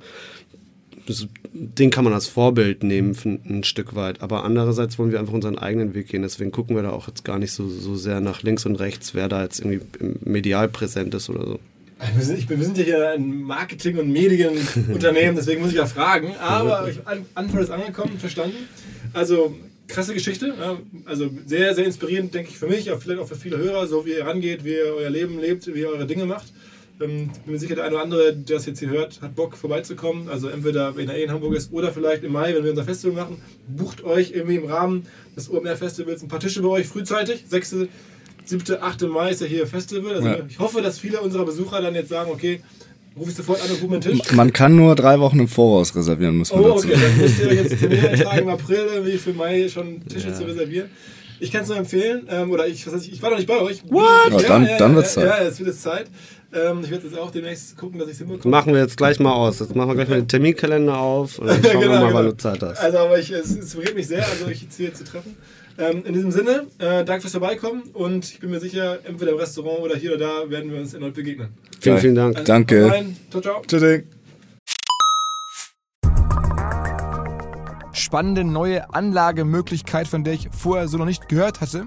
das, den kann man als Vorbild nehmen, ein Stück weit. Aber andererseits wollen wir einfach unseren eigenen Weg gehen. Deswegen gucken wir da auch jetzt gar nicht so, so sehr nach links und rechts, wer da jetzt irgendwie medial präsent ist oder so. Wir sind, ich, wir sind ja hier ein Marketing- und Medienunternehmen, deswegen muss ich ja fragen. Aber ich an, Antwort ist angekommen, verstanden. Also krasse Geschichte. Also sehr, sehr inspirierend, denke ich, für mich, aber vielleicht auch für viele Hörer, so wie ihr rangeht, wie ihr euer Leben lebt, wie ihr eure Dinge macht. Ähm, Ich bin mir sicher, der eine oder andere, der das jetzt hier hört, hat Bock vorbeizukommen. Also entweder wenn er eh in Hamburg ist oder vielleicht im Mai, wenn wir unser Festival machen. Bucht euch irgendwie im Rahmen des OMR-Festivals ein paar Tische bei euch frühzeitig. 6., 7., 8. Mai ist ja hier Festival. Also Ja. ich hoffe, dass viele unserer Besucher dann jetzt sagen, okay, Ruf ich sofort an und buche meinen Tisch. Man kann nur drei Wochen im Voraus reservieren, muss man Oh, dazu okay, dann müsst ihr jetzt im April, irgendwie für Mai schon Tische zu reservieren. Ich kann es nur empfehlen, ähm, oder ich, was heißt, ich, war noch nicht bei euch. What? Ja, dann- dann wird's ja, Zeit. Ja, es wird jetzt Zeit. Ähm, ich werde jetzt auch demnächst gucken, dass ich es hinbekomme. Machen wir jetzt gleich mal aus. Jetzt machen wir gleich mal den Terminkalender auf und dann schauen wir mal, wann du Zeit hast. Also, aber ich, es inspiriert mich sehr, also euch jetzt hier zu treffen. Ähm, in diesem Sinne, äh, danke fürs Vorbeikommen und ich bin mir sicher, entweder im Restaurant oder hier oder da werden wir uns erneut begegnen. Vielen, vielen Dank. Also, Danke. rein. Ciao, ciao. Tschüss. spannende neue Anlagemöglichkeit, von der ich vorher so noch nicht gehört hatte.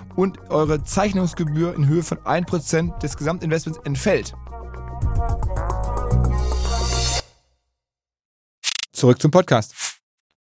und eure Zeichnungsgebühr in Höhe von 1% des Gesamtinvestments entfällt. Zurück zum Podcast.